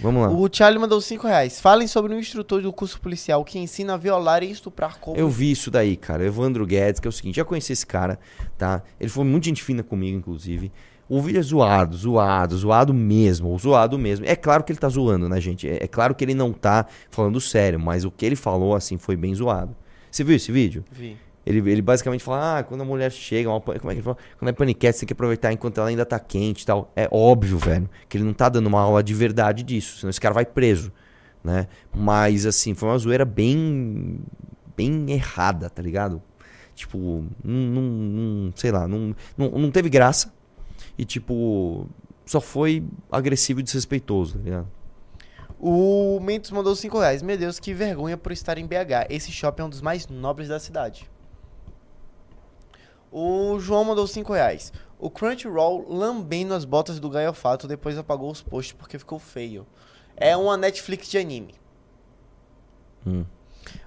Speaker 1: Vamos lá.
Speaker 2: O Charlie mandou 5 reais. Falem sobre um instrutor do curso policial que ensina a violar e estuprar como.
Speaker 1: Eu vi isso daí, cara. Evandro Guedes, que é o seguinte, já conheci esse cara, tá? Ele foi muito gente fina comigo, inclusive. O vídeo é zoado, zoado, zoado mesmo, zoado mesmo. É claro que ele tá zoando, né, gente? É, é claro que ele não tá falando sério, mas o que ele falou, assim, foi bem zoado. Você viu esse vídeo?
Speaker 2: Vi.
Speaker 1: Ele, ele basicamente fala, ah, quando a mulher chega, uma, como é que ele fala? Quando é paniquete, você tem que aproveitar enquanto ela ainda tá quente e tal. É óbvio, velho, que ele não tá dando uma aula de verdade disso, senão esse cara vai preso, né? Mas, assim, foi uma zoeira bem, bem errada, tá ligado? Tipo, não, não- não- sei lá, não, não, não teve graça e, tipo, só foi agressivo e desrespeitoso, tá ligado?
Speaker 2: O Mentos mandou 5 reais. Meu Deus, que vergonha por estar em BH. Esse shopping é um dos mais nobres da cidade. O João mandou 5 reais. O Crunchyroll lambendo as botas do Gaiofato depois apagou os posts porque ficou feio. É uma Netflix de anime.
Speaker 1: Hum.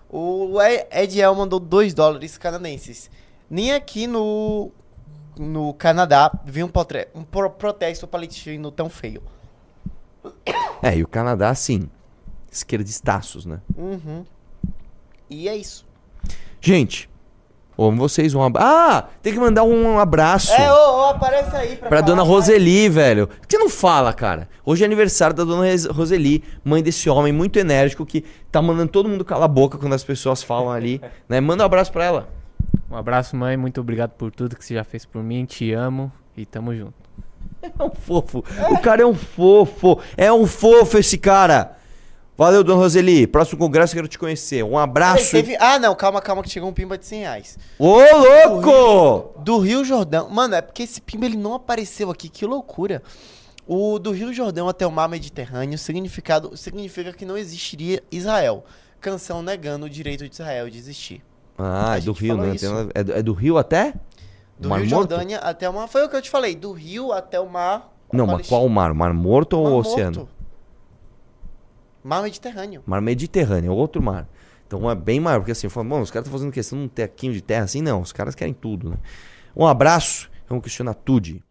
Speaker 2: O Ediel mandou 2 dólares canadenses. Nem aqui no, no Canadá vi um, potre- um pro- protesto palestino tão feio.
Speaker 1: É, e o Canadá, assim, esquerdistaços, né?
Speaker 2: Uhum. E é isso.
Speaker 1: Gente, amo vocês um abraço. Ah, tem que mandar um abraço.
Speaker 2: É, ô, ô, aparece aí pra,
Speaker 1: Pra dona. Roseli, velho. Por que não fala, cara? Hoje é aniversário da dona Roseli, mãe desse homem muito enérgico que tá mandando todo mundo calar a boca quando as pessoas falam ali, né? Manda um abraço pra ela.
Speaker 15: Um abraço, mãe. Muito obrigado por tudo que você já fez por mim. Te amo e tamo junto.
Speaker 1: É um fofo. O cara é um fofo. É um fofo esse cara. Valeu, dona Roseli. Próximo congresso eu quero te conhecer. Um abraço.
Speaker 2: teve- Ah, não, calma, calma, que chegou um pimba de 100 reais.
Speaker 1: Ô, louco!
Speaker 2: Do Rio Jordão. Mano, é porque esse pimba ele não apareceu aqui, que loucura. O do Rio Jordão até o mar Mediterrâneo significado, significa que não existiria Israel. Canção negando o direito de Israel de existir.
Speaker 1: Ah, é do Rio, né? nada- É, do- é do Rio até?
Speaker 2: Do
Speaker 1: Mar
Speaker 2: Rio
Speaker 1: Morto?
Speaker 2: Jordânia até o mar. Foi o que eu te falei, do Rio até o mar.
Speaker 1: Não, mas qual mar? Mar Morto ou
Speaker 2: Mar
Speaker 1: Oceano?
Speaker 2: Morto. Mar Mediterrâneo.
Speaker 1: Mar Mediterrâneo, é outro mar. Então é bem maior, porque assim, fala, bom, os caras estão fazendo questão de um tequinho de terra assim, não, os caras querem tudo, né? Um abraço, vamos questionar tudo.